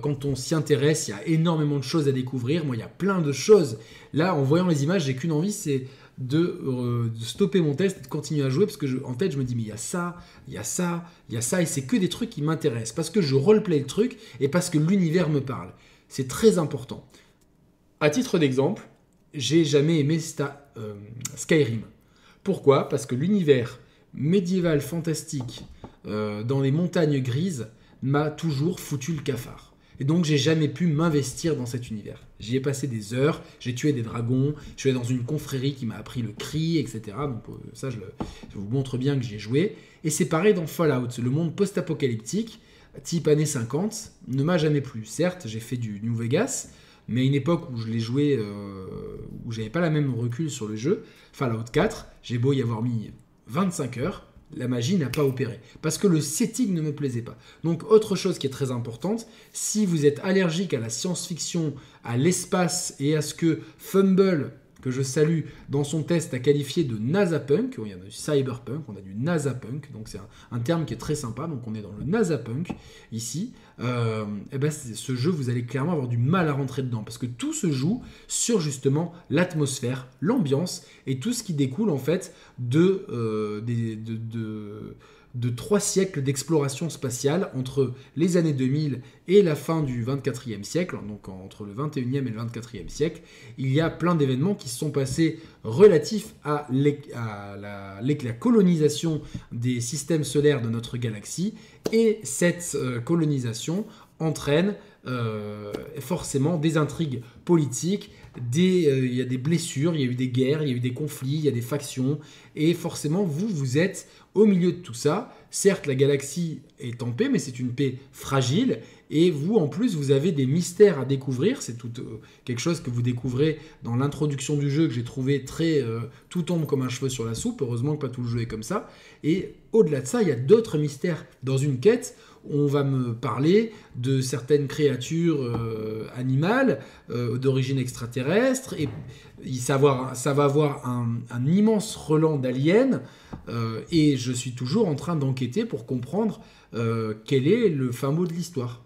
quand on s'y intéresse, il y a énormément de choses à découvrir. Moi, il y a plein de choses. Là, en voyant les images, j'ai qu'une envie, c'est de, stopper mon test et de continuer à jouer parce que en tête je me dis mais il y a ça, il y a ça, il y a ça et c'est que des trucs qui m'intéressent parce que je roleplay le truc et parce que l'univers me parle. C'est très important. À titre d'exemple, j'ai jamais aimé euh, Skyrim. Pourquoi? Parce que l'univers médiéval fantastique euh, dans les montagnes grises m'a toujours foutu le cafard. Et donc j'ai jamais pu m'investir dans cet univers. J'y ai passé des heures, j'ai tué des dragons, je suis allé dans une confrérie qui m'a appris le cri, etc. Donc euh, ça je, vous montre bien que j'y ai joué. Et c'est pareil dans Fallout, le monde post-apocalyptique, type années 50, ne m'a jamais plu. Certes, j'ai fait du New Vegas, mais à une époque où je l'ai joué, euh, où j'avais pas la même recul sur le jeu, Fallout 4, j'ai beau y avoir mis 25 heures, la magie n'a pas opéré. Parce que le setting ne me plaisait pas. Donc autre chose qui est très importante, si vous êtes allergique à la science-fiction, à l'espace et à ce que Fumble que je salue, dans son test a qualifié de NASA-punk. Il y a du cyberpunk, on a du NASA-punk, donc c'est un, terme qui est très sympa. Donc on est dans le NASA-punk ici. et euh, eh ben ce jeu, vous allez clairement avoir du mal à rentrer dedans parce que tout se joue sur justement l'atmosphère, l'ambiance et tout ce qui découle en fait de, euh, de de trois siècles d'exploration spatiale entre les années 2000 et la fin du 24e siècle, donc entre le 21e et le 24e siècle, il y a plein d'événements qui se sont passés relatifs à, la, la, colonisation des systèmes solaires de notre galaxie, et cette euh, colonisation entraîne euh, forcément des intrigues politiques, euh, il y a des blessures, il y a eu des guerres, il y a eu des conflits, il y a des factions, et forcément vous, vous êtes au milieu de tout ça, certes la galaxie est en paix, mais c'est une paix fragile, et vous en plus vous avez des mystères à découvrir, c'est tout euh, quelque chose que vous découvrez dans l'introduction du jeu que j'ai trouvé très euh, tout tombe comme un cheveu sur la soupe, heureusement que pas tout le jeu est comme ça, et au-delà de ça il y a d'autres mystères dans une quête on va me parler de certaines créatures euh, animales d'origine extraterrestre et ça va, avoir un, immense relan d'aliens euh, et je suis toujours en train d'enquêter pour comprendre euh, quel est le fin mot de l'histoire.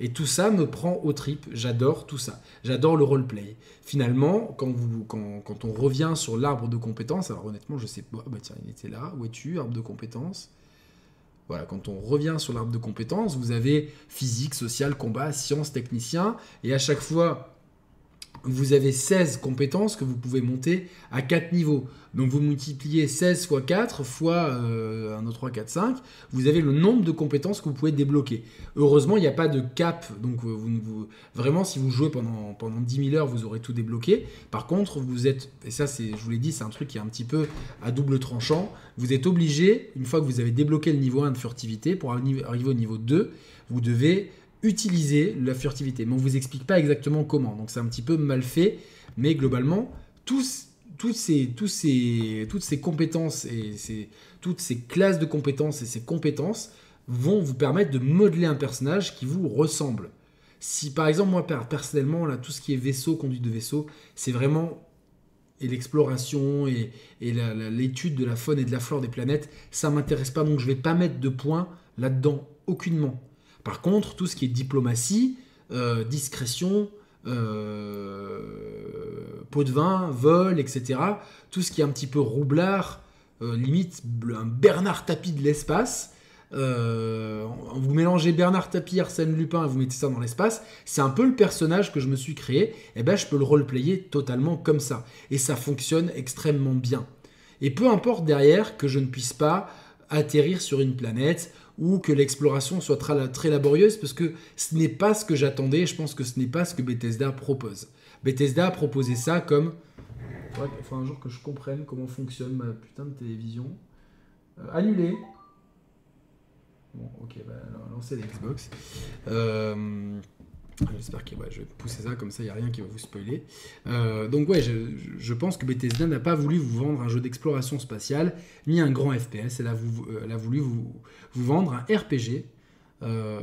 Et tout ça me prend au trip. J'adore tout ça. J'adore le roleplay. Finalement, quand, vous, quand, on revient sur l'arbre de compétences, alors honnêtement, je sais pas. Ah bah tiens, il était là. Où es-tu, arbre de compétences? Voilà, quand on revient sur l'arbre de compétences, vous avez physique, social, combat, science, technicien, et à chaque fois, vous avez 16 compétences que vous pouvez monter à 4 niveaux. Donc vous multipliez 16 fois 4 fois 1, 2, 3, 4, 5, vous avez le nombre de compétences que vous pouvez débloquer. Heureusement, il n'y a pas de cap, donc euh, vous, vraiment, si vous jouez pendant, pendant 10 000 heures, vous aurez tout débloqué. Par contre, vous êtes, et ça, c'est, je vous l'ai dit, c'est un truc qui est un petit peu à double tranchant, vous êtes obligé, une fois que vous avez débloqué le niveau 1 de furtivité, pour arriver au niveau 2, vous devez utiliser la furtivité. Mais on vous explique pas exactement comment. Donc c'est un petit peu mal fait. Mais globalement, tous, tous ces, ces, toutes ces compétences et toutes ces classes de compétences et ces compétences vont vous permettre de modeler un personnage qui vous ressemble. Si par exemple, moi personnellement, là, tout ce qui est vaisseau, conduite de vaisseau, c'est vraiment et l'exploration et, et l'étude de la faune et de la flore des planètes, ça m'intéresse pas, donc je vais pas mettre de points là-dedans, aucunement. Par contre, tout ce qui est diplomatie, euh, discrétion, euh, pot de vin, vol, etc., tout ce qui est un petit peu roublard, euh, limite un Bernard Tapie de l'espace, vous mélangez Bernard Tapie, Arsène Lupin et vous mettez ça dans l'espace, c'est un peu le personnage que je me suis créé, et eh ben je peux le roleplayer totalement comme ça. Et ça fonctionne extrêmement bien. Et peu importe derrière que je ne puisse pas atterrir sur une planète ou que l'exploration soit très, laborieuse parce que ce n'est pas ce que j'attendais je pense que ce n'est pas ce que Bethesda propose. Bethesda a proposé ça comme. Il faut un jour que je comprenne comment fonctionne ma putain de télévision. Euh, annulé. Bon, ok, bah, lancer l'Xbox. Euh, J'espère que je vais pousser ça, comme ça il n'y a rien qui va vous spoiler. Euh, donc ouais, je, pense que Bethesda n'a pas voulu vous vendre un jeu d'exploration spatiale, ni un grand FPS, elle a, elle a voulu vous, vendre un RPG euh,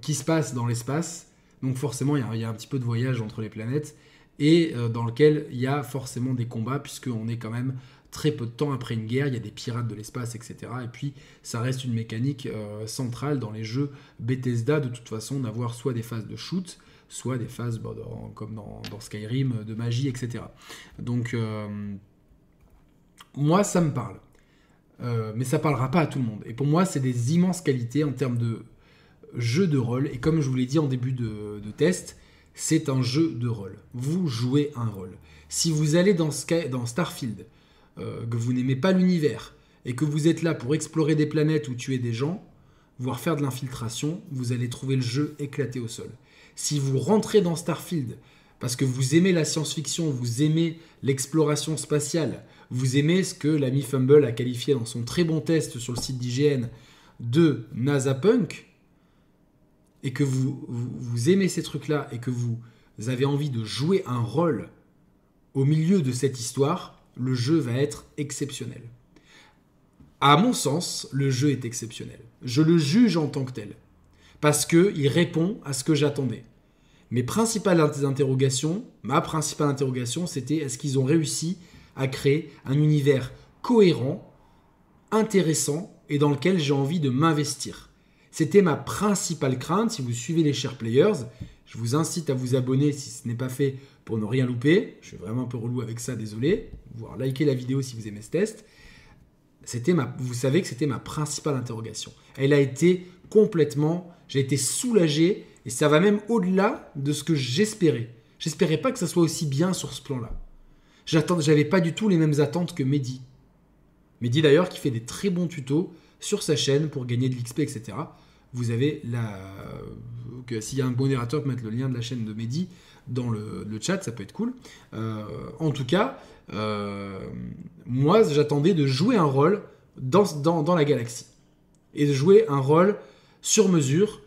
qui se passe dans l'espace, donc forcément il y, a, un petit peu de voyage entre les planètes, et euh, dans lequel il y a forcément des combats, puisqu'on est quand même très peu de temps après une guerre, il y a des pirates de l'espace, etc. Et puis ça reste une mécanique euh, centrale dans les jeux Bethesda, de toute façon, d'avoir soit des phases de shoot, soit des phases, bah, comme dans, Skyrim, de magie, etc. Donc, euh, moi, ça me parle. Euh, mais ça parlera pas à tout le monde. Et pour moi, c'est des immenses qualités en termes de jeu de rôle. Et comme je vous l'ai dit en début de, test, c'est un jeu de rôle. Vous jouez un rôle. Si vous allez dans Starfield, euh, que vous n'aimez pas l'univers, et que vous êtes là pour explorer des planètes ou tuer des gens, voire faire de l'infiltration, vous allez trouver le jeu éclaté au sol. Si vous rentrez dans Starfield parce que vous aimez la science-fiction, vous aimez l'exploration spatiale, vous aimez ce que l'ami Fumble a qualifié dans son très bon test sur le site d'IGN de NASA Punk, et que vous, vous, aimez ces trucs-là et que vous avez envie de jouer un rôle au milieu de cette histoire, le jeu va être exceptionnel. À mon sens, le jeu est exceptionnel. Je le juge en tant que tel. Parce qu'il répond à ce que j'attendais. Mes principales interrogations, ma principale interrogation, c'était est-ce qu'ils ont réussi à créer un univers cohérent, intéressant et dans lequel j'ai envie de m'investir. C'était ma principale crainte. Si vous suivez les chers players, je vous incite à vous abonner si ce n'est pas fait pour ne rien louper. Je suis vraiment un peu relou avec ça, désolé. Voir liker la vidéo si vous aimez ce test. C'était ma, vous savez que c'était ma principale interrogation. Elle a été complètement, j'ai été soulagé et ça va même au-delà de ce que j'espérais. J'espérais pas que ça soit aussi bien sur ce plan-là. J'avais pas du tout les mêmes attentes que Mehdi. Mehdi d'ailleurs qui fait des très bons tutos sur sa chaîne pour gagner de l'XP, etc. Vous avez la. Que s'il y a un modérateur, mettre le lien de la chaîne de Mehdi dans le, chat, ça peut être cool. Euh, en tout cas, euh, moi j'attendais de jouer un rôle dans, dans, dans la galaxie. Et de jouer un rôle sur mesure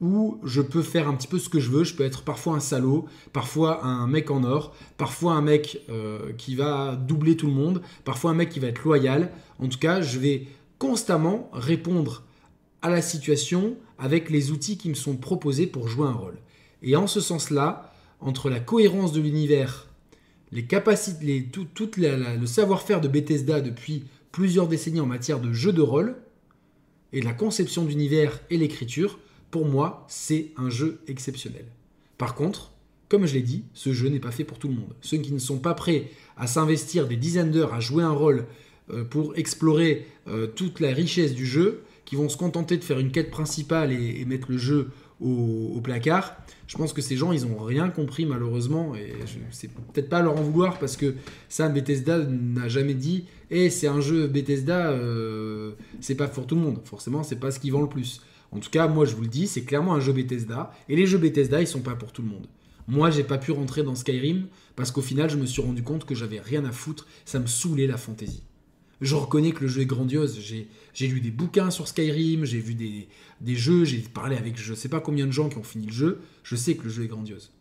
où je peux faire un petit peu ce que je veux. Je peux être parfois un salaud, parfois un mec en or, parfois un mec euh, qui va doubler tout le monde, parfois un mec qui va être loyal. En tout cas, je vais constamment répondre à la situation avec les outils qui me sont proposés pour jouer un rôle. Et en ce sens-là, entre la cohérence de l'univers, les capacités, le savoir-faire de Bethesda depuis plusieurs décennies en matière de jeu de rôle, et la conception d'univers et l'écriture, pour moi, c'est un jeu exceptionnel. Par contre, comme je l'ai dit, ce jeu n'est pas fait pour tout le monde. Ceux qui ne sont pas prêts à s'investir des dizaines d'heures à jouer un rôle euh, pour explorer euh, toute la richesse du jeu, qui vont se contenter de faire une quête principale et, mettre le jeu au, placard, je pense que ces gens, ils n'ont rien compris malheureusement, et c'est peut-être pas leur en vouloir parce que ça, Bethesda n'a jamais dit, et eh, c'est un jeu Bethesda, euh, c'est pas pour tout le monde. Forcément, c'est pas ce qui vend le plus. En tout cas, moi je vous le dis, c'est clairement un jeu Bethesda. Et les jeux Bethesda, ils sont pas pour tout le monde. Moi, j'ai pas pu rentrer dans Skyrim parce qu'au final, je me suis rendu compte que j'avais rien à foutre. Ça me saoulait la fantaisie. Je reconnais que le jeu est grandiose. J'ai lu des bouquins sur Skyrim, j'ai vu des, jeux, j'ai parlé avec je sais pas combien de gens qui ont fini le jeu. Je sais que le jeu est grandiose.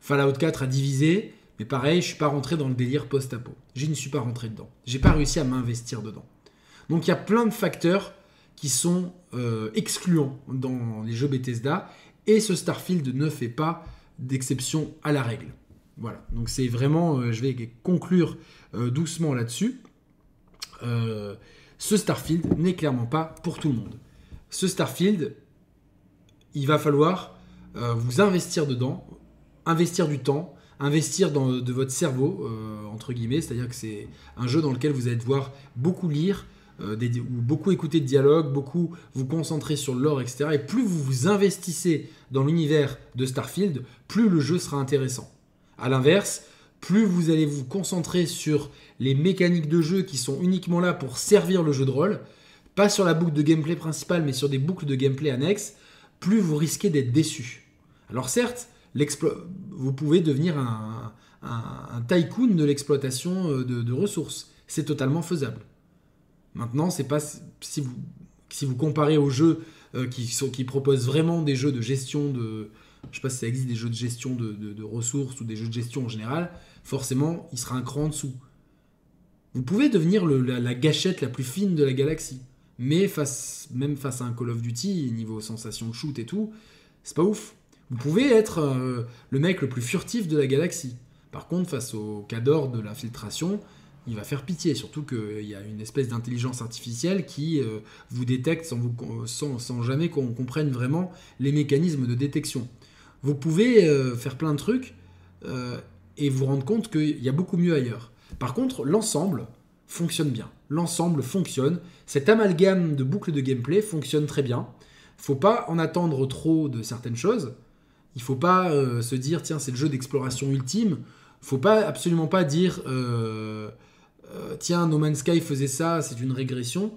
Fallout 4 a divisé, mais pareil, je suis pas rentré dans le délire post-apo. Je ne suis pas rentré dedans. J'ai pas réussi à m'investir dedans. Donc il y a plein de facteurs qui sont euh, excluants dans les jeux Bethesda, et ce Starfield ne fait pas d'exception à la règle. Voilà, donc c'est vraiment, euh, je vais conclure euh, doucement là-dessus. Ce Starfield n'est clairement pas pour tout le monde. Ce Starfield, il va falloir vous investir dedans, investir du temps, investir dans de votre cerveau, entre guillemets, c'est-à-dire que c'est un jeu dans lequel vous allez devoir beaucoup lire, euh, beaucoup écouter de dialogues, beaucoup vous concentrer sur l'or, etc. Et plus vous vous investissez dans l'univers de Starfield, plus le jeu sera intéressant. A l'inverse, plus vous allez vous concentrer sur les mécaniques de jeu qui sont uniquement là pour servir le jeu de rôle, pas sur la boucle de gameplay principale, mais sur des boucles de gameplay annexes, plus vous risquez d'être déçu. Alors certes, vous pouvez devenir un, tycoon de l'exploitation euh, de ressources. C'est totalement faisable. Maintenant, c'est pas si vous, comparez aux jeux euh, qui proposent vraiment des jeux de gestion de. Je sais pas si ça existe des jeux de gestion de, ressources ou des jeux de gestion en général, forcément, il sera un cran en dessous. Vous pouvez devenir la, gâchette la plus fine de la galaxie. Mais face, même face à un Call of Duty, niveau sensation de shoot et tout, c'est pas ouf. Vous pouvez être euh, le mec le plus furtif de la galaxie. Par contre, face au cadre de l'infiltration, il va faire pitié, surtout qu'il y a une espèce d'intelligence artificielle qui euh, vous détecte sans, jamais qu'on comprenne vraiment les mécanismes de détection. Vous pouvez euh, faire plein de trucs euh, et vous rendre compte qu'il y a beaucoup mieux ailleurs. Par contre, l'ensemble fonctionne bien. L'ensemble fonctionne. Cet amalgame de boucles de gameplay fonctionne très bien. Faut pas en attendre trop de certaines choses. Il faut pas se dire tiens c'est le jeu d'exploration ultime. Faut pas absolument pas dire euh, tiens, No Man's Sky faisait ça, c'est une régression.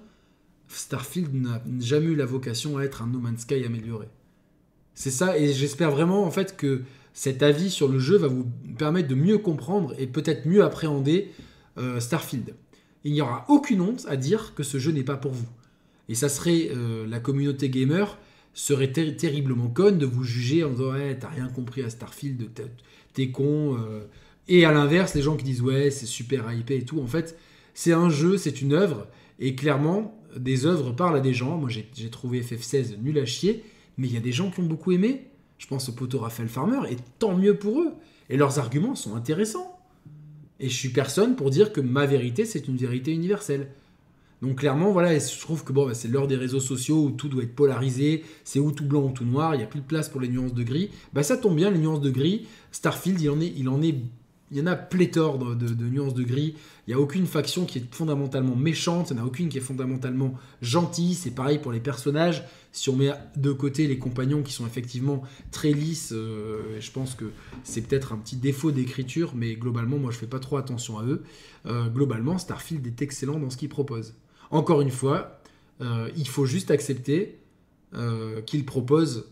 Starfield n'a jamais eu la vocation à être un No Man's Sky amélioré. C'est ça, et j'espère vraiment en fait que cet avis sur le jeu va vous permettre de mieux comprendre et peut-être mieux appréhender euh, Starfield. Il n'y aura aucune honte à dire que ce jeu n'est pas pour vous. Et ça serait euh, la communauté gamer serait terriblement conne de vous juger en disant ouais t'as rien compris à Starfield, t'es con. Et à l'inverse, les gens qui disent ouais, c'est super hypé et tout, en fait, c'est un jeu, c'est une œuvre, et clairement, des œuvres parlent à des gens. Moi, j'ai trouvé FF16 nul à chier, mais il y a des gens qui ont beaucoup aimé. Je pense au poteau Raphaël Farmer, et tant mieux pour eux. Et leurs arguments sont intéressants. Et je suis personne pour dire que ma vérité, c'est une vérité universelle. Donc clairement, voilà, je trouve que bah, c'est l'heure des réseaux sociaux où tout doit être polarisé, c'est ou tout blanc ou tout noir, il n'y a plus de place pour les nuances de gris. Bah ça tombe bien, les nuances de gris. Starfield, il en est, il en est il y en a pléthore de, nuances de gris. Il n'y a aucune faction qui est fondamentalement méchante, il n'y en a aucune qui est fondamentalement gentille. C'est pareil pour les personnages. Si on met de côté les compagnons qui sont effectivement très lisses, euh, je pense que c'est peut-être un petit défaut d'écriture, mais globalement, moi je fais pas trop attention à eux. Euh, globalement, Starfield est excellent dans ce qu'il propose. Encore une fois, euh, il faut juste accepter qu'il propose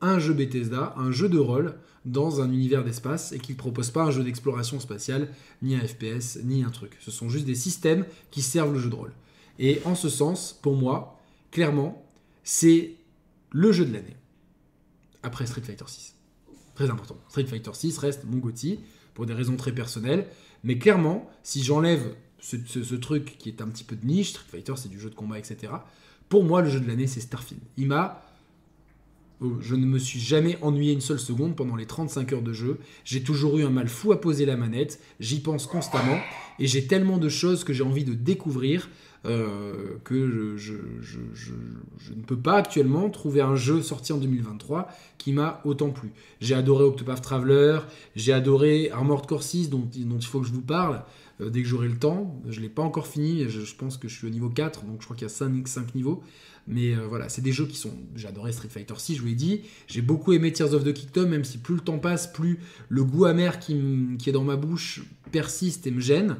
un jeu Bethesda, un jeu de rôle dans un univers d'espace et qui ne propose pas un jeu d'exploration spatiale, ni un FPS, ni un truc. Ce sont juste des systèmes qui servent le jeu de rôle. Et en ce sens, pour moi, clairement, c'est le jeu de l'année. Après Street Fighter 6. Très important. Street Fighter 6 reste mon GOTY pour des raisons très personnelles. Mais clairement, si j'enlève ce, ce, truc qui est un petit peu de niche, Street Fighter c'est du jeu de combat, etc. Pour moi, le jeu de l'année, c'est Starfield. Il m'a je ne me suis jamais ennuyé une seule seconde pendant les 35 heures de jeu. J'ai toujours eu un mal fou à poser la manette. J'y pense constamment. Et j'ai tellement de choses que j'ai envie de découvrir euh, que je, ne peux pas actuellement trouver un jeu sorti en 2023 qui m'a autant plu. J'ai adoré Octopath Traveler. J'ai adoré Armored Core 6 dont, dont il faut que je vous parle euh, dès que j'aurai le temps. Je ne l'ai pas encore fini. Je, pense que je suis au niveau 4. Donc je crois qu'il y a 5, 5 niveaux. Mais euh, voilà, c'est des jeux qui sont. Adoré Street Fighter 6, je vous l'ai dit. J'ai beaucoup aimé Tears of the Kingdom, même si plus le temps passe, plus le goût amer qui, est dans ma bouche persiste et me gêne.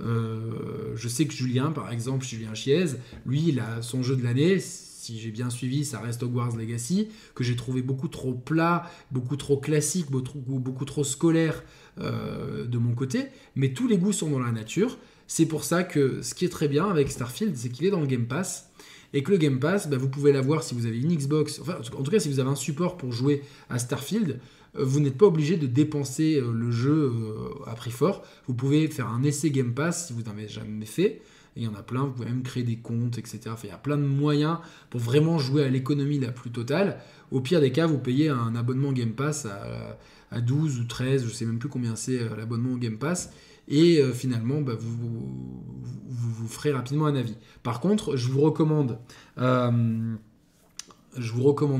Euh, je sais que Julien, par exemple, Julien Chiez, lui, il a son jeu de l'année. Si j'ai bien suivi, ça reste Hogwarts Legacy, que j'ai trouvé beaucoup trop plat, beaucoup trop classique, beaucoup, trop scolaire euh, de mon côté. Mais tous les goûts sont dans la nature. C'est pour ça que ce qui est très bien avec Starfield, c'est qu'il est dans le Game Pass et que le Game Pass, bah, vous pouvez l'avoir si vous avez une Xbox, enfin en tout cas si vous avez un support pour jouer à Starfield, euh, vous n'êtes pas obligé de dépenser euh, le jeu euh, à prix fort. Vous pouvez faire un essai Game Pass si vous n'avez jamais fait. il y en a plein, vous pouvez même créer des comptes, etc. il y a plein de moyens pour vraiment jouer à l'économie la plus totale. Au pire des cas, vous payez un abonnement Game Pass à, à 12 ou 13, je sais même plus combien c'est l'abonnement Game Pass et euh, finalement bah, vous, vous, ferez rapidement un avis. Par contre, je vous recommande, euh,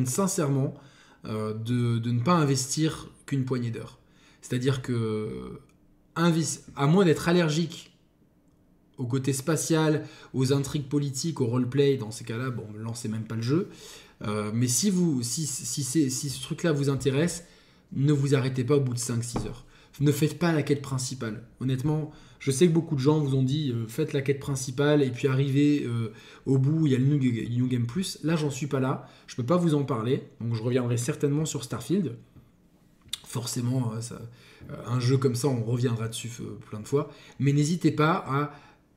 sincèrement euh, de, ne pas investir qu'une poignée d'heures. C'est-à-dire que, à moins d'être allergique au côté spatial, aux intrigues politiques, au roleplay, dans ces cas-là, bon, lancez même pas le jeu. mais si, vous, si ce truc-là vous intéresse, ne vous arrêtez pas au bout de 5-6 heures ne faites pas la quête principale. Honnêtement, je sais que beaucoup de gens vous ont dit euh, faites la quête principale et puis arrivez euh, au bout, il y a le New, Game Plus. Là, j'en suis pas là. Je peux pas vous en parler. Donc, je reviendrai certainement sur Starfield. Forcément, euh, un jeu comme ça, on reviendra dessus plein de fois. Mais n'hésitez pas à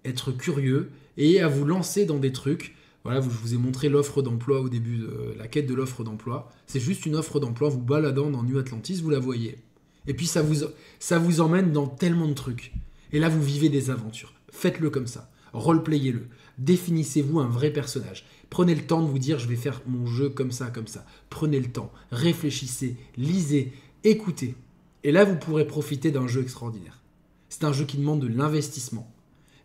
être curieux et à vous lancer dans des trucs. Voilà, je vous ai montré l'offre d'emploi au début, de, la quête de l'offre d'emploi. C'est juste une offre d'emploi, vous baladant dans New Atlantis, vous la voyez. Et puis ça vous, ça vous emmène dans tellement de trucs. Et là, vous vivez des aventures. Faites-le comme ça. Roleplayez-le. Définissez-vous un vrai personnage. Prenez le temps de vous dire je vais faire mon jeu comme ça, comme ça. Prenez le temps. Réfléchissez, lisez, écoutez. Et là, vous pourrez profiter d'un jeu extraordinaire. C'est un jeu qui demande de l'investissement.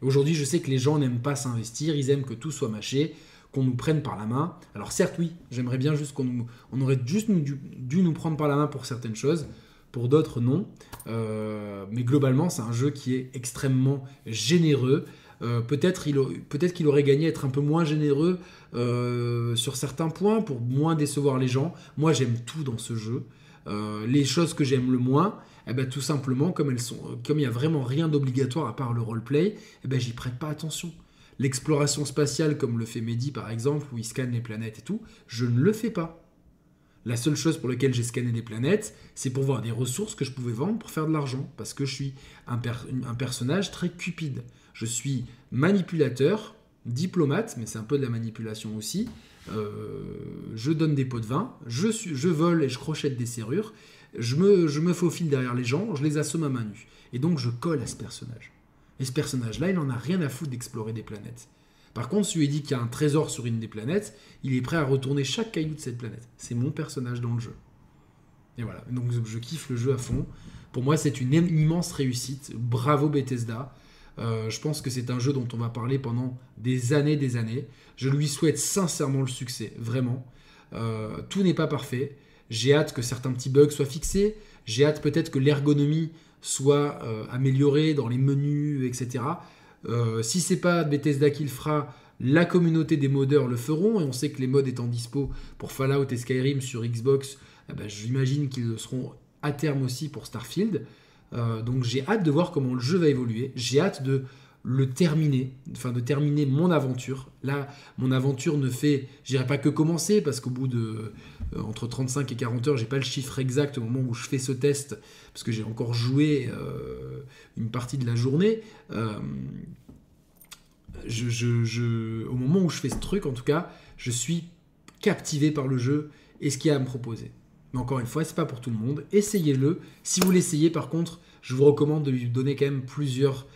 Aujourd'hui, je sais que les gens n'aiment pas s'investir, ils aiment que tout soit mâché, qu'on nous prenne par la main. Alors certes, oui, j'aimerais bien juste qu'on nous... On aurait juste dû, nous prendre par la main pour certaines choses, pour d'autres non. Euh, mais globalement, c'est un jeu qui est extrêmement généreux. Euh, peut-être peut qu'il aurait gagné à être un peu moins généreux euh, sur certains points pour moins décevoir les gens. Moi, j'aime tout dans ce jeu. les choses que j'aime le moins, eh ben, tout simplement, comme elles sont, comme il n'y a vraiment rien d'obligatoire à part le roleplay, eh ben, j'y prête pas attention. L'exploration spatiale, comme le fait Mehdi par exemple, où il scanne les planètes et tout, je ne le fais pas. La seule chose pour laquelle j'ai scanné des planètes, c'est pour voir des ressources que je pouvais vendre pour faire de l'argent, parce que je suis un, personnage très cupide. Je suis manipulateur, diplomate, mais c'est un peu de la manipulation aussi. Euh, je donne des pots de vin, je vole et je crochette des serrures, je me, je me faufile derrière les gens, je les assomme à main nue. Et donc je colle à ce personnage. Et ce personnage-là, il n'en a rien à foutre d'explorer des planètes. Par contre, si lui dit qu'il y a un trésor sur une des planètes, il est prêt à retourner chaque caillou de cette planète. C'est mon personnage dans le jeu. Et voilà, donc je kiffe le jeu à fond. Pour moi, c'est une immense réussite. Bravo Bethesda. Euh, je pense que c'est un jeu dont on va parler pendant des années, des années. Je lui souhaite sincèrement le succès, vraiment. Euh, tout n'est pas parfait. J'ai hâte que certains petits bugs soient fixés. J'ai hâte peut-être que l'ergonomie soit euh, améliorée dans les menus, etc. Euh, si c'est pas Bethesda qui le fera, la communauté des modeurs le feront. Et on sait que les modes étant dispo pour Fallout et Skyrim sur Xbox, eh ben, j'imagine qu'ils le seront à terme aussi pour Starfield. Euh, donc j'ai hâte de voir comment le jeu va évoluer. J'ai hâte de le terminer, enfin de terminer mon aventure. Là, mon aventure ne fait, je dirais pas que commencer, parce qu'au bout de euh, entre 35 et 40 heures, j'ai pas le chiffre exact au moment où je fais ce test, parce que j'ai encore joué euh, une partie de la journée. Euh, je, au moment où je fais ce truc, en tout cas, je suis captivé par le jeu et ce qu'il y a à me proposer. Mais encore une fois, c'est pas pour tout le monde. Essayez-le. Si vous l'essayez, par contre, je vous recommande de lui donner quand même plusieurs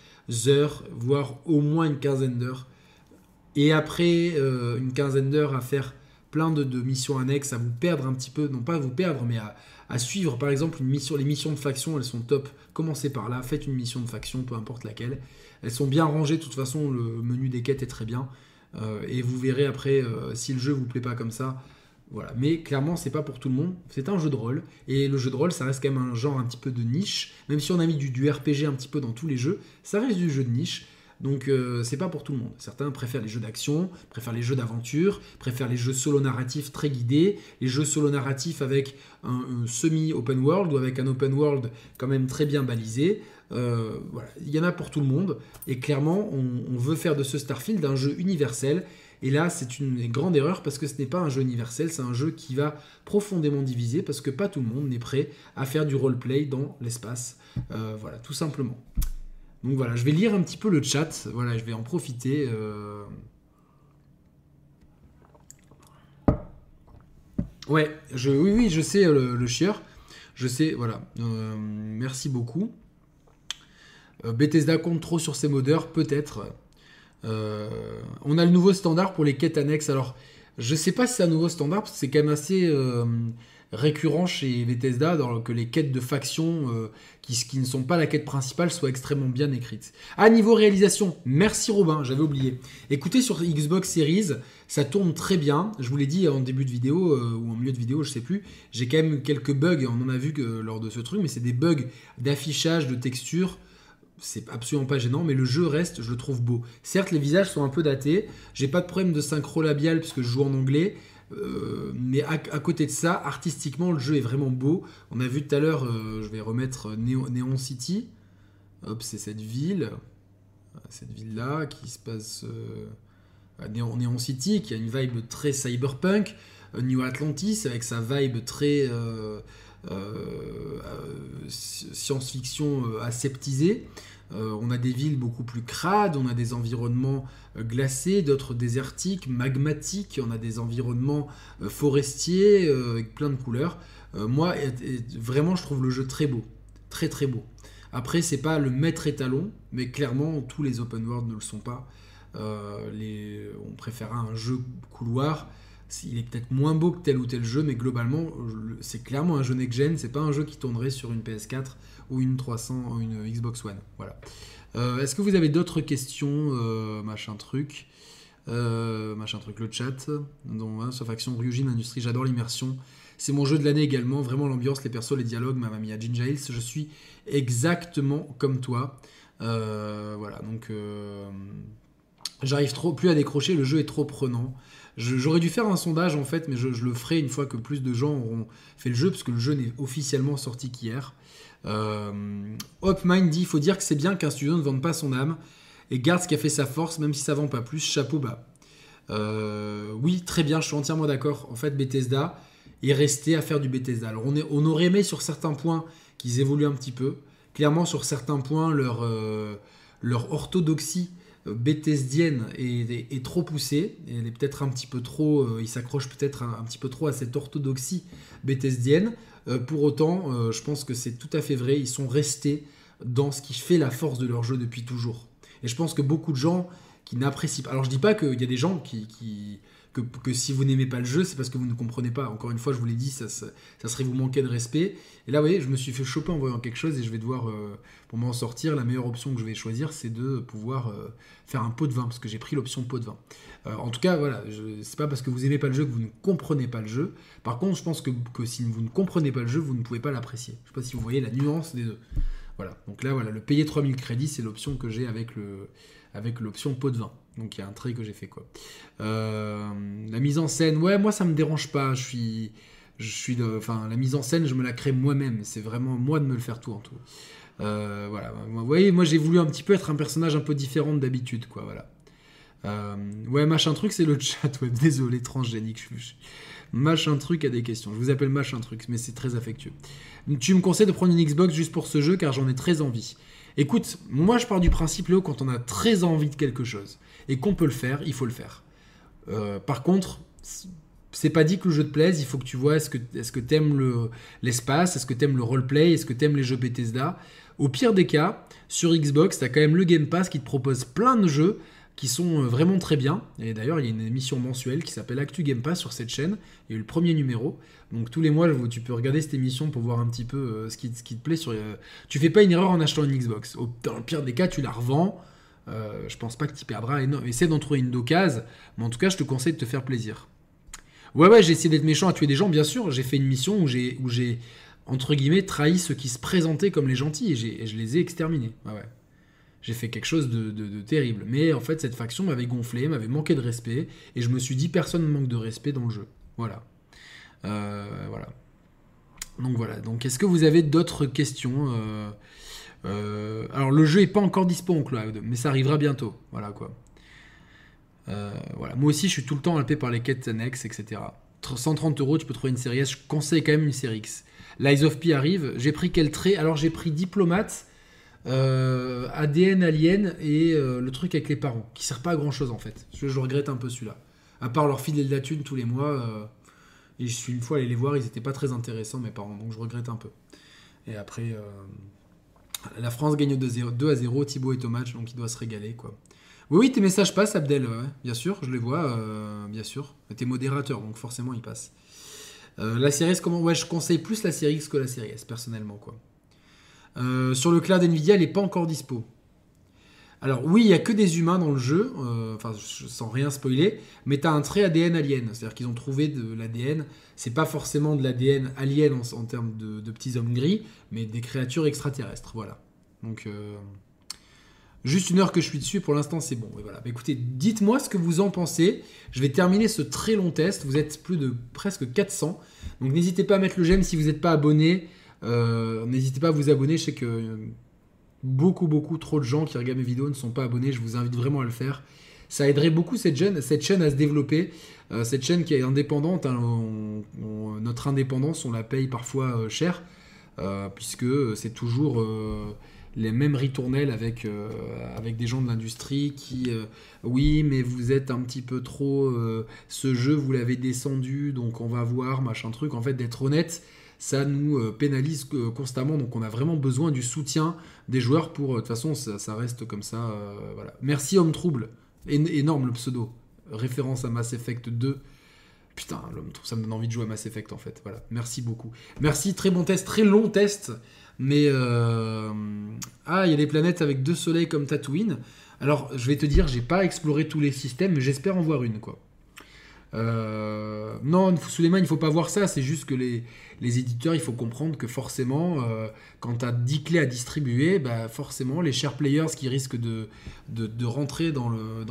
heures, voire au moins une quinzaine d'heures. Et après euh, une quinzaine d'heures à faire plein de, missions annexes, à vous perdre un petit peu, non pas à vous perdre, mais à, suivre par exemple une mission. Les missions de faction, elles sont top. Commencez par là, faites une mission de faction, peu importe laquelle. Elles sont bien rangées, de toute façon, le menu des quêtes est très bien. Euh, et vous verrez après, euh, si le jeu vous plaît pas comme ça, voilà. Mais clairement, c'est pas pour tout le monde. C'est un jeu de rôle. Et le jeu de rôle, ça reste quand même un genre un petit peu de niche. Même si on a mis du, RPG un petit peu dans tous les jeux, ça reste du jeu de niche. Donc euh, c'est pas pour tout le monde. Certains préfèrent les jeux d'action, préfèrent les jeux d'aventure, préfèrent les jeux solo narratifs très guidés, les jeux solo narratifs avec un, semi-open world ou avec un open world quand même très bien balisé. Euh, voilà. Il y en a pour tout le monde. Et clairement, on veut faire de ce Starfield un jeu universel et là, c'est une grande erreur parce que ce n'est pas un jeu universel, c'est un jeu qui va profondément diviser parce que pas tout le monde n'est prêt à faire du roleplay dans l'espace. Euh, voilà, tout simplement. Donc voilà, je vais lire un petit peu le chat. Voilà, je vais en profiter. Euh. Ouais, oui, oui, je sais euh, le, chieur. Je sais, voilà. merci beaucoup. Bethesda compte trop sur ses modeurs, peut-être. Euh, on a le nouveau standard pour les quêtes annexes. Alors, je sais pas si c'est un nouveau standard, parce que c'est quand même assez euh, récurrent chez Bethesda dans que les quêtes de faction euh, qui, ne sont pas la quête principale soient extrêmement bien écrites. À niveau réalisation, merci Robin, j'avais oublié. Écoutez, sur Xbox Series, ça tourne très bien. Je vous l'ai dit en début de vidéo ou en milieu de vidéo, je sais plus. J'ai quand même quelques bugs, on en a vu lors de ce truc, mais c'est des bugs d'affichage, de texture c'est absolument pas gênant, mais le jeu reste, je le trouve beau. Certes, les visages sont un peu datés, j'ai pas de problème de synchro labial puisque je joue en anglais, euh, mais à, côté de ça, artistiquement, le jeu est vraiment beau. On a vu tout à l'heure, euh, je vais remettre Neon, City. Hop, c'est cette ville, cette ville-là qui se passe à Neon, City, qui a une vibe très cyberpunk. Euh, New Atlantis avec sa vibe très science-fiction aseptisée. Euh, on a des villes beaucoup plus crades, on a des environnements euh, glacés, d'autres désertiques, magmatiques, on a des environnements euh, forestiers avec plein de couleurs. moi, vraiment, je trouve le jeu très beau, très très beau. Après, c'est pas le maître étalon, mais clairement, tous les open world ne le sont pas. on préférera un jeu couloir il est peut-être moins beau que tel ou tel jeu, mais globalement, c'est clairement un jeu next-gen, c'est pas un jeu qui tournerait sur une PS4 ou une 300 ou une Xbox One. Voilà. Est-ce que vous avez d'autres questions, machin truc machin truc, le chat. Donc, hein, sauf action Ryujin Industrie, j'adore l'immersion. C'est mon jeu de l'année également. Vraiment l'ambiance, les persos, les dialogues, ma mamie à Ginger. Je suis exactement comme toi. voilà, donc j'arrive plus à décrocher. Le jeu est trop prenant. J'aurais dû faire un sondage en fait, mais je, le ferai une fois que plus de gens auront fait le jeu, parce que le jeu n'est officiellement sorti qu'hier. Euh, Hopmind dit il faut dire que c'est bien qu'un studio ne vende pas son âme et garde ce qui a fait sa force, même si ça vend pas plus. Chapeau bas. Euh, oui, très bien, je suis entièrement d'accord. En fait, Bethesda est resté à faire du Bethesda. Alors, on, aurait aimé sur certains points qu'ils évoluent un petit peu. Clairement, sur certains points, leur, euh, leur orthodoxie Bethesdienne est, trop poussée. Elle est peut-être un petit peu trop. Euh, il s'accroche peut-être un, petit peu trop à cette orthodoxie Bethesdienne. Euh, pour autant, euh, je pense que c'est tout à fait vrai. Ils sont restés dans ce qui fait la force de leur jeu depuis toujours. Et je pense que beaucoup de gens qui n'apprécient pas. Alors je dis pas qu'il y a des gens qui, que, si vous n'aimez pas le jeu, c'est parce que vous ne comprenez pas. Encore une fois, je vous l'ai dit, ça, ça, serait vous manquer de respect. Et là, vous voyez, je me suis fait choper en voyant quelque chose et je vais devoir, euh, pour m'en sortir, la meilleure option que je vais choisir, c'est de pouvoir euh, faire un pot de vin, parce que j'ai pris l'option pot de vin. Euh, en tout cas, voilà, c'est pas parce que vous aimez pas le jeu que vous ne comprenez pas le jeu. Par contre, je pense que, si vous ne comprenez pas le jeu, vous ne pouvez pas l'apprécier. Je sais pas si vous voyez la nuance des deux. Voilà, donc là, voilà, le payer 3000 crédits, c'est l'option que j'ai avec l'option pot de vin. Donc il y a un trait que j'ai fait quoi. Euh, la mise en scène, ouais, moi ça me dérange pas. Je suis, je suis de, enfin la mise en scène, je me la crée moi-même. C'est vraiment moi de me le faire tout en tout. Euh, voilà, vous voyez, moi j'ai voulu un petit peu être un personnage un peu différent d'habitude, quoi. Voilà. Euh, ouais, machin truc, c'est le chat. Ouais, désolé, transgénique. Je, machin truc a des questions. Je vous appelle machin truc, mais c'est très affectueux. Tu me conseilles de prendre une Xbox juste pour ce jeu car j'en ai très envie. Écoute, moi je pars du principe, Léo, quand on a très envie de quelque chose et qu'on peut le faire, il faut le faire. Euh, par contre, c'est pas dit que le jeu te plaise, il faut que tu vois est-ce que est-ce que t'aimes le l'espace, est-ce que t'aimes le roleplay, est-ce que t'aimes les jeux Bethesda. Au pire des cas, sur Xbox, t'as quand même le Game Pass qui te propose plein de jeux qui sont euh, vraiment très bien. Et d'ailleurs, il y a une émission mensuelle qui s'appelle Actu Game Pass sur cette chaîne. Il y a eu le premier numéro. Donc tous les mois, tu peux regarder cette émission pour voir un petit peu euh, ce, qui, te plaît. Sur, Tu fais pas une erreur en achetant une Xbox. dans le pire des cas, tu la revends. Je pense pas que tu perdras énorme. Essaie d'en trouver une d'occasion. Mais en tout cas, je te conseille de te faire plaisir. Ouais, ouais, j'ai essayé d'être méchant à tuer des gens, bien sûr. J'ai fait une mission où j'ai, où j'ai entre guillemets, trahi ceux qui se présentaient comme les gentils et, et je les ai exterminés. Ouais, j'ai fait quelque chose de, terrible. Mais en fait, cette faction m'avait gonflé, m'avait manqué de respect, et je me suis dit, personne ne manque de respect dans le jeu. Voilà. Euh, voilà. Donc voilà. Donc, est-ce que vous avez d'autres questions euh, euh, Alors, le jeu n'est pas encore dispo en cloud, mais ça arrivera bientôt. Voilà quoi. voilà. Moi aussi, je suis tout le temps alpé par les quêtes annexes, etc. 130 euros, tu peux trouver une série S. Je conseille quand même une série X. Lies of P arrive. J'ai pris quel trait? Alors, j'ai pris Diplomate euh, ADN Alien et euh, le truc avec les parents, qui sert pas à grand chose en fait. Je, je regrette un peu celui-là. À part leur filer de la thune tous les mois, euh, et je suis une fois allé les voir, ils étaient pas très intéressants mes parents, donc je regrette un peu. Et après, la France gagne 2, à 0, Thibaut est au match, donc il doit se régaler quoi. Oui, oui, tes messages passent, Abdel, bien sûr, je les vois, bien sûr. T'es modérateur, donc forcément ils passent. la série S, comment Ouais, je conseille plus la série X que la série S, personnellement quoi. Euh, sur le cloud Nvidia, elle n'est pas encore dispo. Alors oui, il n'y a que des humains dans le jeu, euh, sans rien spoiler, mais tu un trait ADN alien, c'est-à-dire qu'ils ont trouvé de l'ADN, c'est pas forcément de l'ADN alien en, termes de, petits hommes gris, mais des créatures extraterrestres, voilà. Donc euh, juste une heure que je suis dessus, pour l'instant c'est bon. voilà. écoutez, dites-moi ce que vous en pensez. Je vais terminer ce très long test. Vous êtes plus de presque 400, donc n'hésitez pas à mettre le j'aime si vous n'êtes pas abonné. Euh, n'hésitez pas à vous abonner. Je sais que beaucoup, beaucoup trop de gens qui regardent mes vidéos ne sont pas abonnés. Je vous invite vraiment à le faire. Ça aiderait beaucoup cette chaîne, cette chaîne à se développer. Euh, cette chaîne qui est indépendante, hein, notre indépendance, on la paye parfois euh, cher, puisque c'est toujours les mêmes ritournelles avec, avec des gens de l'industrie qui, oui, mais vous êtes un petit peu trop, ce jeu, vous l'avez descendu, donc on va voir, machin truc. En fait, d'être honnête, ça nous euh, pénalise euh, constamment. Donc on a vraiment besoin du soutien des joueurs pour. Euh, de toute façon, ça, reste comme ça. voilà. Merci Homme Trouble. énorme le pseudo. Référence à Mass Effect 2. Putain, ça me donne envie de jouer à Mass Effect en fait. Voilà, merci beaucoup. Merci, très bon test, très long test. Mais ah, il y a des planètes avec deux soleils comme Tatooine. Alors, je vais te dire, j'ai pas exploré tous les systèmes, mais j'espère en voir une quoi. Euh, non, Suleiman, il faut pas voir ça. C'est juste que les, les, éditeurs, il faut comprendre que forcément, euh, quand tu as 10 clés à distribuer, bah forcément, les share players qui risquent de, de, rentrer dans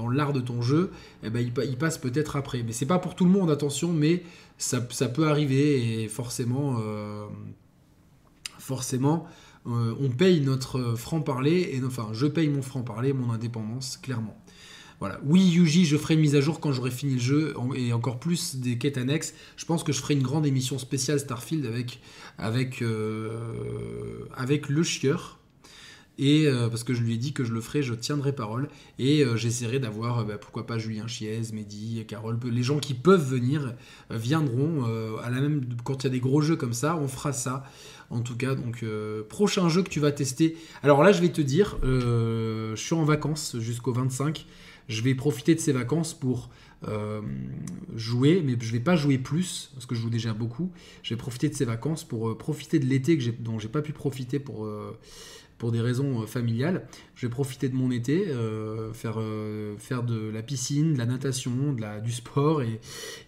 l'art dans de ton jeu, eh ben, ils, passent peut-être après. Mais c'est pas pour tout le monde, attention, mais ça, ça peut arriver et forcément, euh, forcément, on paye notre franc-parler, enfin, je paye mon franc-parler, mon indépendance, clairement. Oui, Yuji, je ferai une mise à jour quand j'aurai fini le jeu et encore plus des quêtes annexes. Je pense que je ferai une grande émission spéciale Starfield avec, euh, le chieur. Et euh, parce que je lui ai dit que je le ferai, je tiendrai parole. Et euh, j'essaierai d'avoir, bah, pourquoi pas Julien Chiez, Mehdi, Carole, les gens qui peuvent venir viendront. à la même, quand il y a des gros jeux comme ça, on fera ça. En tout cas, donc prochain jeu que tu vas tester. Alors là, je vais te dire, je suis en vacances jusqu'au 25 je vais profiter de ces vacances pour euh, jouer, mais je vais pas jouer plus, parce que je joue déjà beaucoup. Je vais profiter de ces vacances pour euh, profiter de l'été que dont j'ai pas pu profiter pour, euh, pour des raisons familiales. Je vais profiter de mon été, faire, faire de la piscine, de la natation, de la, du sport, et,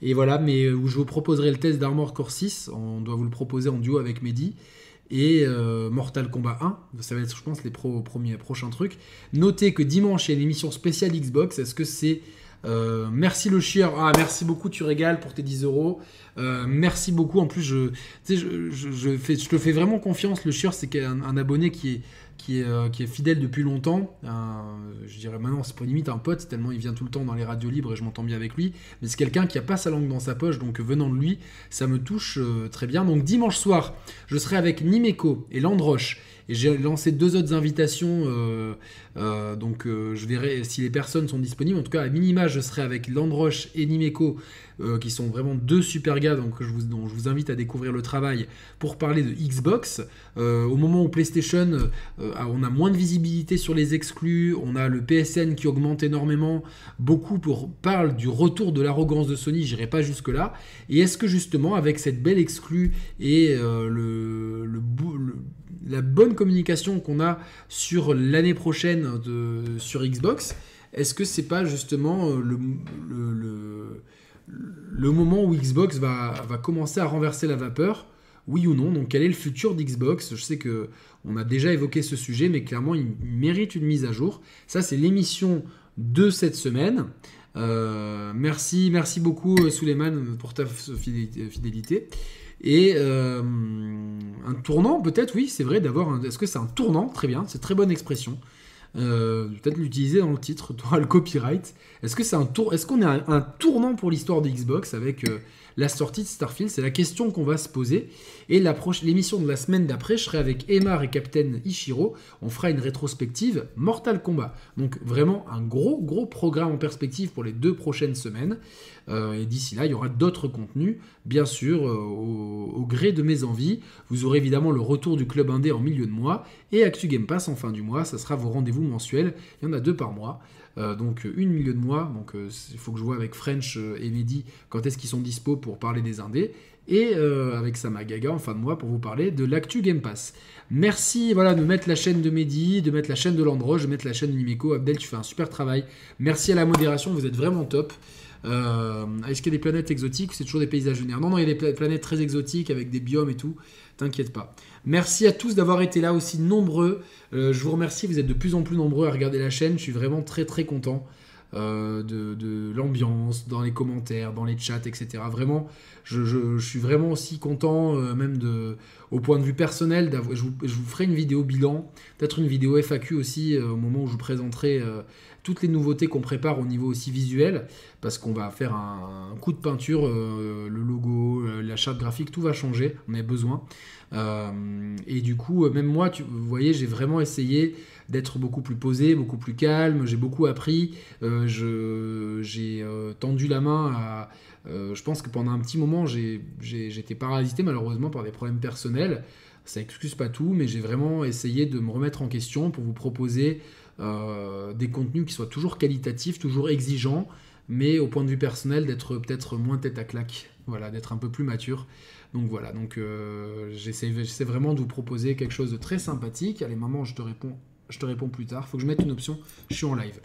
et voilà, mais où je vous proposerai le test d'Armor Core 6. On doit vous le proposer en duo avec Mehdi et euh, Mortal Kombat 1. Ça va être, je pense, les premiers prochains trucs. Notez que dimanche, il y a une émission spéciale Xbox. Est-ce que c'est. Euh, merci le chieur? Ah, merci beaucoup, tu régales pour tes 10 euros. Euh, merci beaucoup. En plus, je, je, je, fais, je te fais vraiment confiance. Le chieur, c'est un abonné qui est qui est, euh, qui est fidèle depuis longtemps. je dirais maintenant, c'est pas limite un pote, tellement il vient tout le temps dans les radios libres et je m'entends bien avec lui. Mais c'est quelqu'un qui a pas sa langue dans sa poche, donc venant de lui, ça me touche euh, très bien. Donc dimanche soir, je serai avec Nimeco et Landroche. Et j'ai lancé deux autres invitations, euh, donc je verrai si les personnes sont disponibles. En tout cas, à minima, je serai avec Landroche et Nimeco euh, qui sont vraiment deux super gars donc, je vous, dont je vous invite à découvrir le travail pour parler de Xbox. Euh, au moment où PlayStation, euh, on a moins de visibilité sur les exclus, on a le PSN qui augmente énormément, beaucoup pour, parlent du retour de l'arrogance de Sony, j'irai pas jusque-là. Et est-ce que justement, avec cette belle exclue et le, la bonne communication qu'on a sur l'année prochaine de, sur Xbox, est-ce que c'est pas justement le, le moment où Xbox va, commencer à renverser la vapeur, oui ou non? Donc quel est le futur d'Xbox? Je sais que on a déjà évoqué ce sujet, mais clairement il mérite une mise à jour. Ça c'est l'émission de cette semaine. Euh, merci, merci beaucoup euh, Suleiman pour ta fidélité. Et euh, un tournant, peut-être, oui, c'est vrai d'avoir. Est-ce que c'est un tournant? Très bien, c'est très bonne expression. Euh, peut-être l'utiliser dans le titre, tu le copyright. Est-ce que c'est un tour, est-ce qu'on est un, un, tournant pour l'histoire de Xbox avec euh, la sortie de Starfield C'est la question qu'on va se poser. Et l'émission de la semaine d'après, je serai avec Emar et Captain Ishiro. On fera une rétrospective Mortal Kombat. Donc vraiment un gros gros programme en perspective pour les deux prochaines semaines. Euh, et d'ici là, il y aura d'autres contenus, bien sûr, euh, au, gré de mes envies. Vous aurez évidemment le retour du club indé en milieu de mois et Actu Game Pass en fin du mois. Ça sera vos rendez-vous mensuels. Il y en a deux par mois. Euh, donc une milieu de mois, donc il faut que je vois avec French et Mehdi quand est-ce qu'ils sont dispo pour parler des indés, et avec Samagaga en fin de mois pour vous parler de l'actu Game Pass. Merci voilà, de mettre la chaîne de Mehdi, de mettre la chaîne de Landroche, de mettre la chaîne de Nimeco. Abdel, tu fais un super travail. Merci à la modération, vous êtes vraiment top. Euh, est-ce qu'il y a des planètes exotiques C'est toujours des paysages lunaires? Non, non, il y a des planètes très exotiques avec des biomes et tout. T'inquiète pas. Merci à tous d'avoir été là aussi nombreux. Euh, je vous remercie, vous êtes de plus en plus nombreux à regarder la chaîne. Je suis vraiment très très content. Euh, de, l'ambiance, dans les commentaires, dans les chats, etc. Vraiment, je, suis vraiment aussi content, même de, au point de vue personnel, je vous, ferai une vidéo bilan, peut-être une vidéo FAQ aussi au moment où je vous présenterai toutes les nouveautés qu'on prépare au niveau aussi visuel, parce qu'on va faire un, coup de peinture, euh, le logo, euh, la charte graphique, tout va changer, on a besoin. Euh, et du coup, même moi, tu, vous voyez, j'ai vraiment essayé d'être beaucoup plus posé, beaucoup plus calme, j'ai beaucoup appris, j'ai tendu la main à... je pense que pendant un petit moment, j'étais paralysé malheureusement par des problèmes personnels. Ça excuse pas tout, mais j'ai vraiment essayé de me remettre en question pour vous proposer euh, des contenus qui soient toujours qualitatifs, toujours exigeants, mais au point de vue personnel, d'être peut-être moins tête à claque, voilà, d'être un peu plus mature. Donc voilà, donc euh, j'essaie vraiment de vous proposer quelque chose de très sympathique. Allez, maman, je te réponds je te réponds plus tard. Faut que je mette une option. Je suis en live.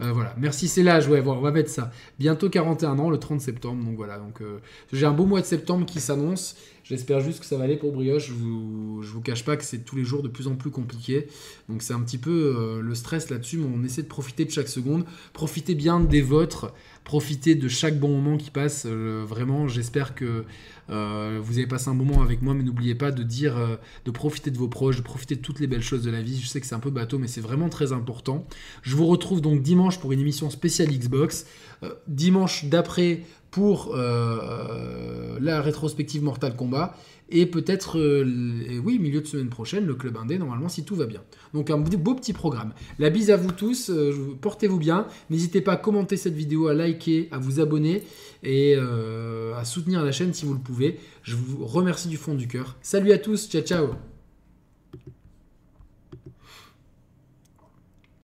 Euh, voilà. Merci, c'est l'âge. Ouais, on va mettre ça. Bientôt 41 ans, le 30 septembre. Donc voilà. Donc euh, j'ai un beau mois de septembre qui s'annonce. J'espère juste que ça va aller pour Brioche. Je vous, vous cache pas que c'est tous les jours de plus en plus compliqué. Donc c'est un petit peu le stress là-dessus. Mais on essaie de profiter de chaque seconde. Profitez bien des vôtres. Profitez de chaque bon moment qui passe. vraiment, j'espère que euh, vous avez passé un moment avec moi, mais n'oubliez pas de dire, euh, de profiter de vos proches, de profiter de toutes les belles choses de la vie. Je sais que c'est un peu bateau, mais c'est vraiment très important. Je vous retrouve donc dimanche pour une émission spéciale Xbox. Euh, dimanche d'après pour la rétrospective Mortal Kombat et peut-être, euh, oui, milieu de semaine prochaine, le club indé, normalement, si tout va bien. Donc un beau petit programme. La bise à vous tous, euh, portez-vous bien. N'hésitez pas à commenter cette vidéo, à liker, à vous abonner et euh, à soutenir la chaîne si vous le pouvez. Je vous remercie du fond du cœur. Salut à tous, ciao ciao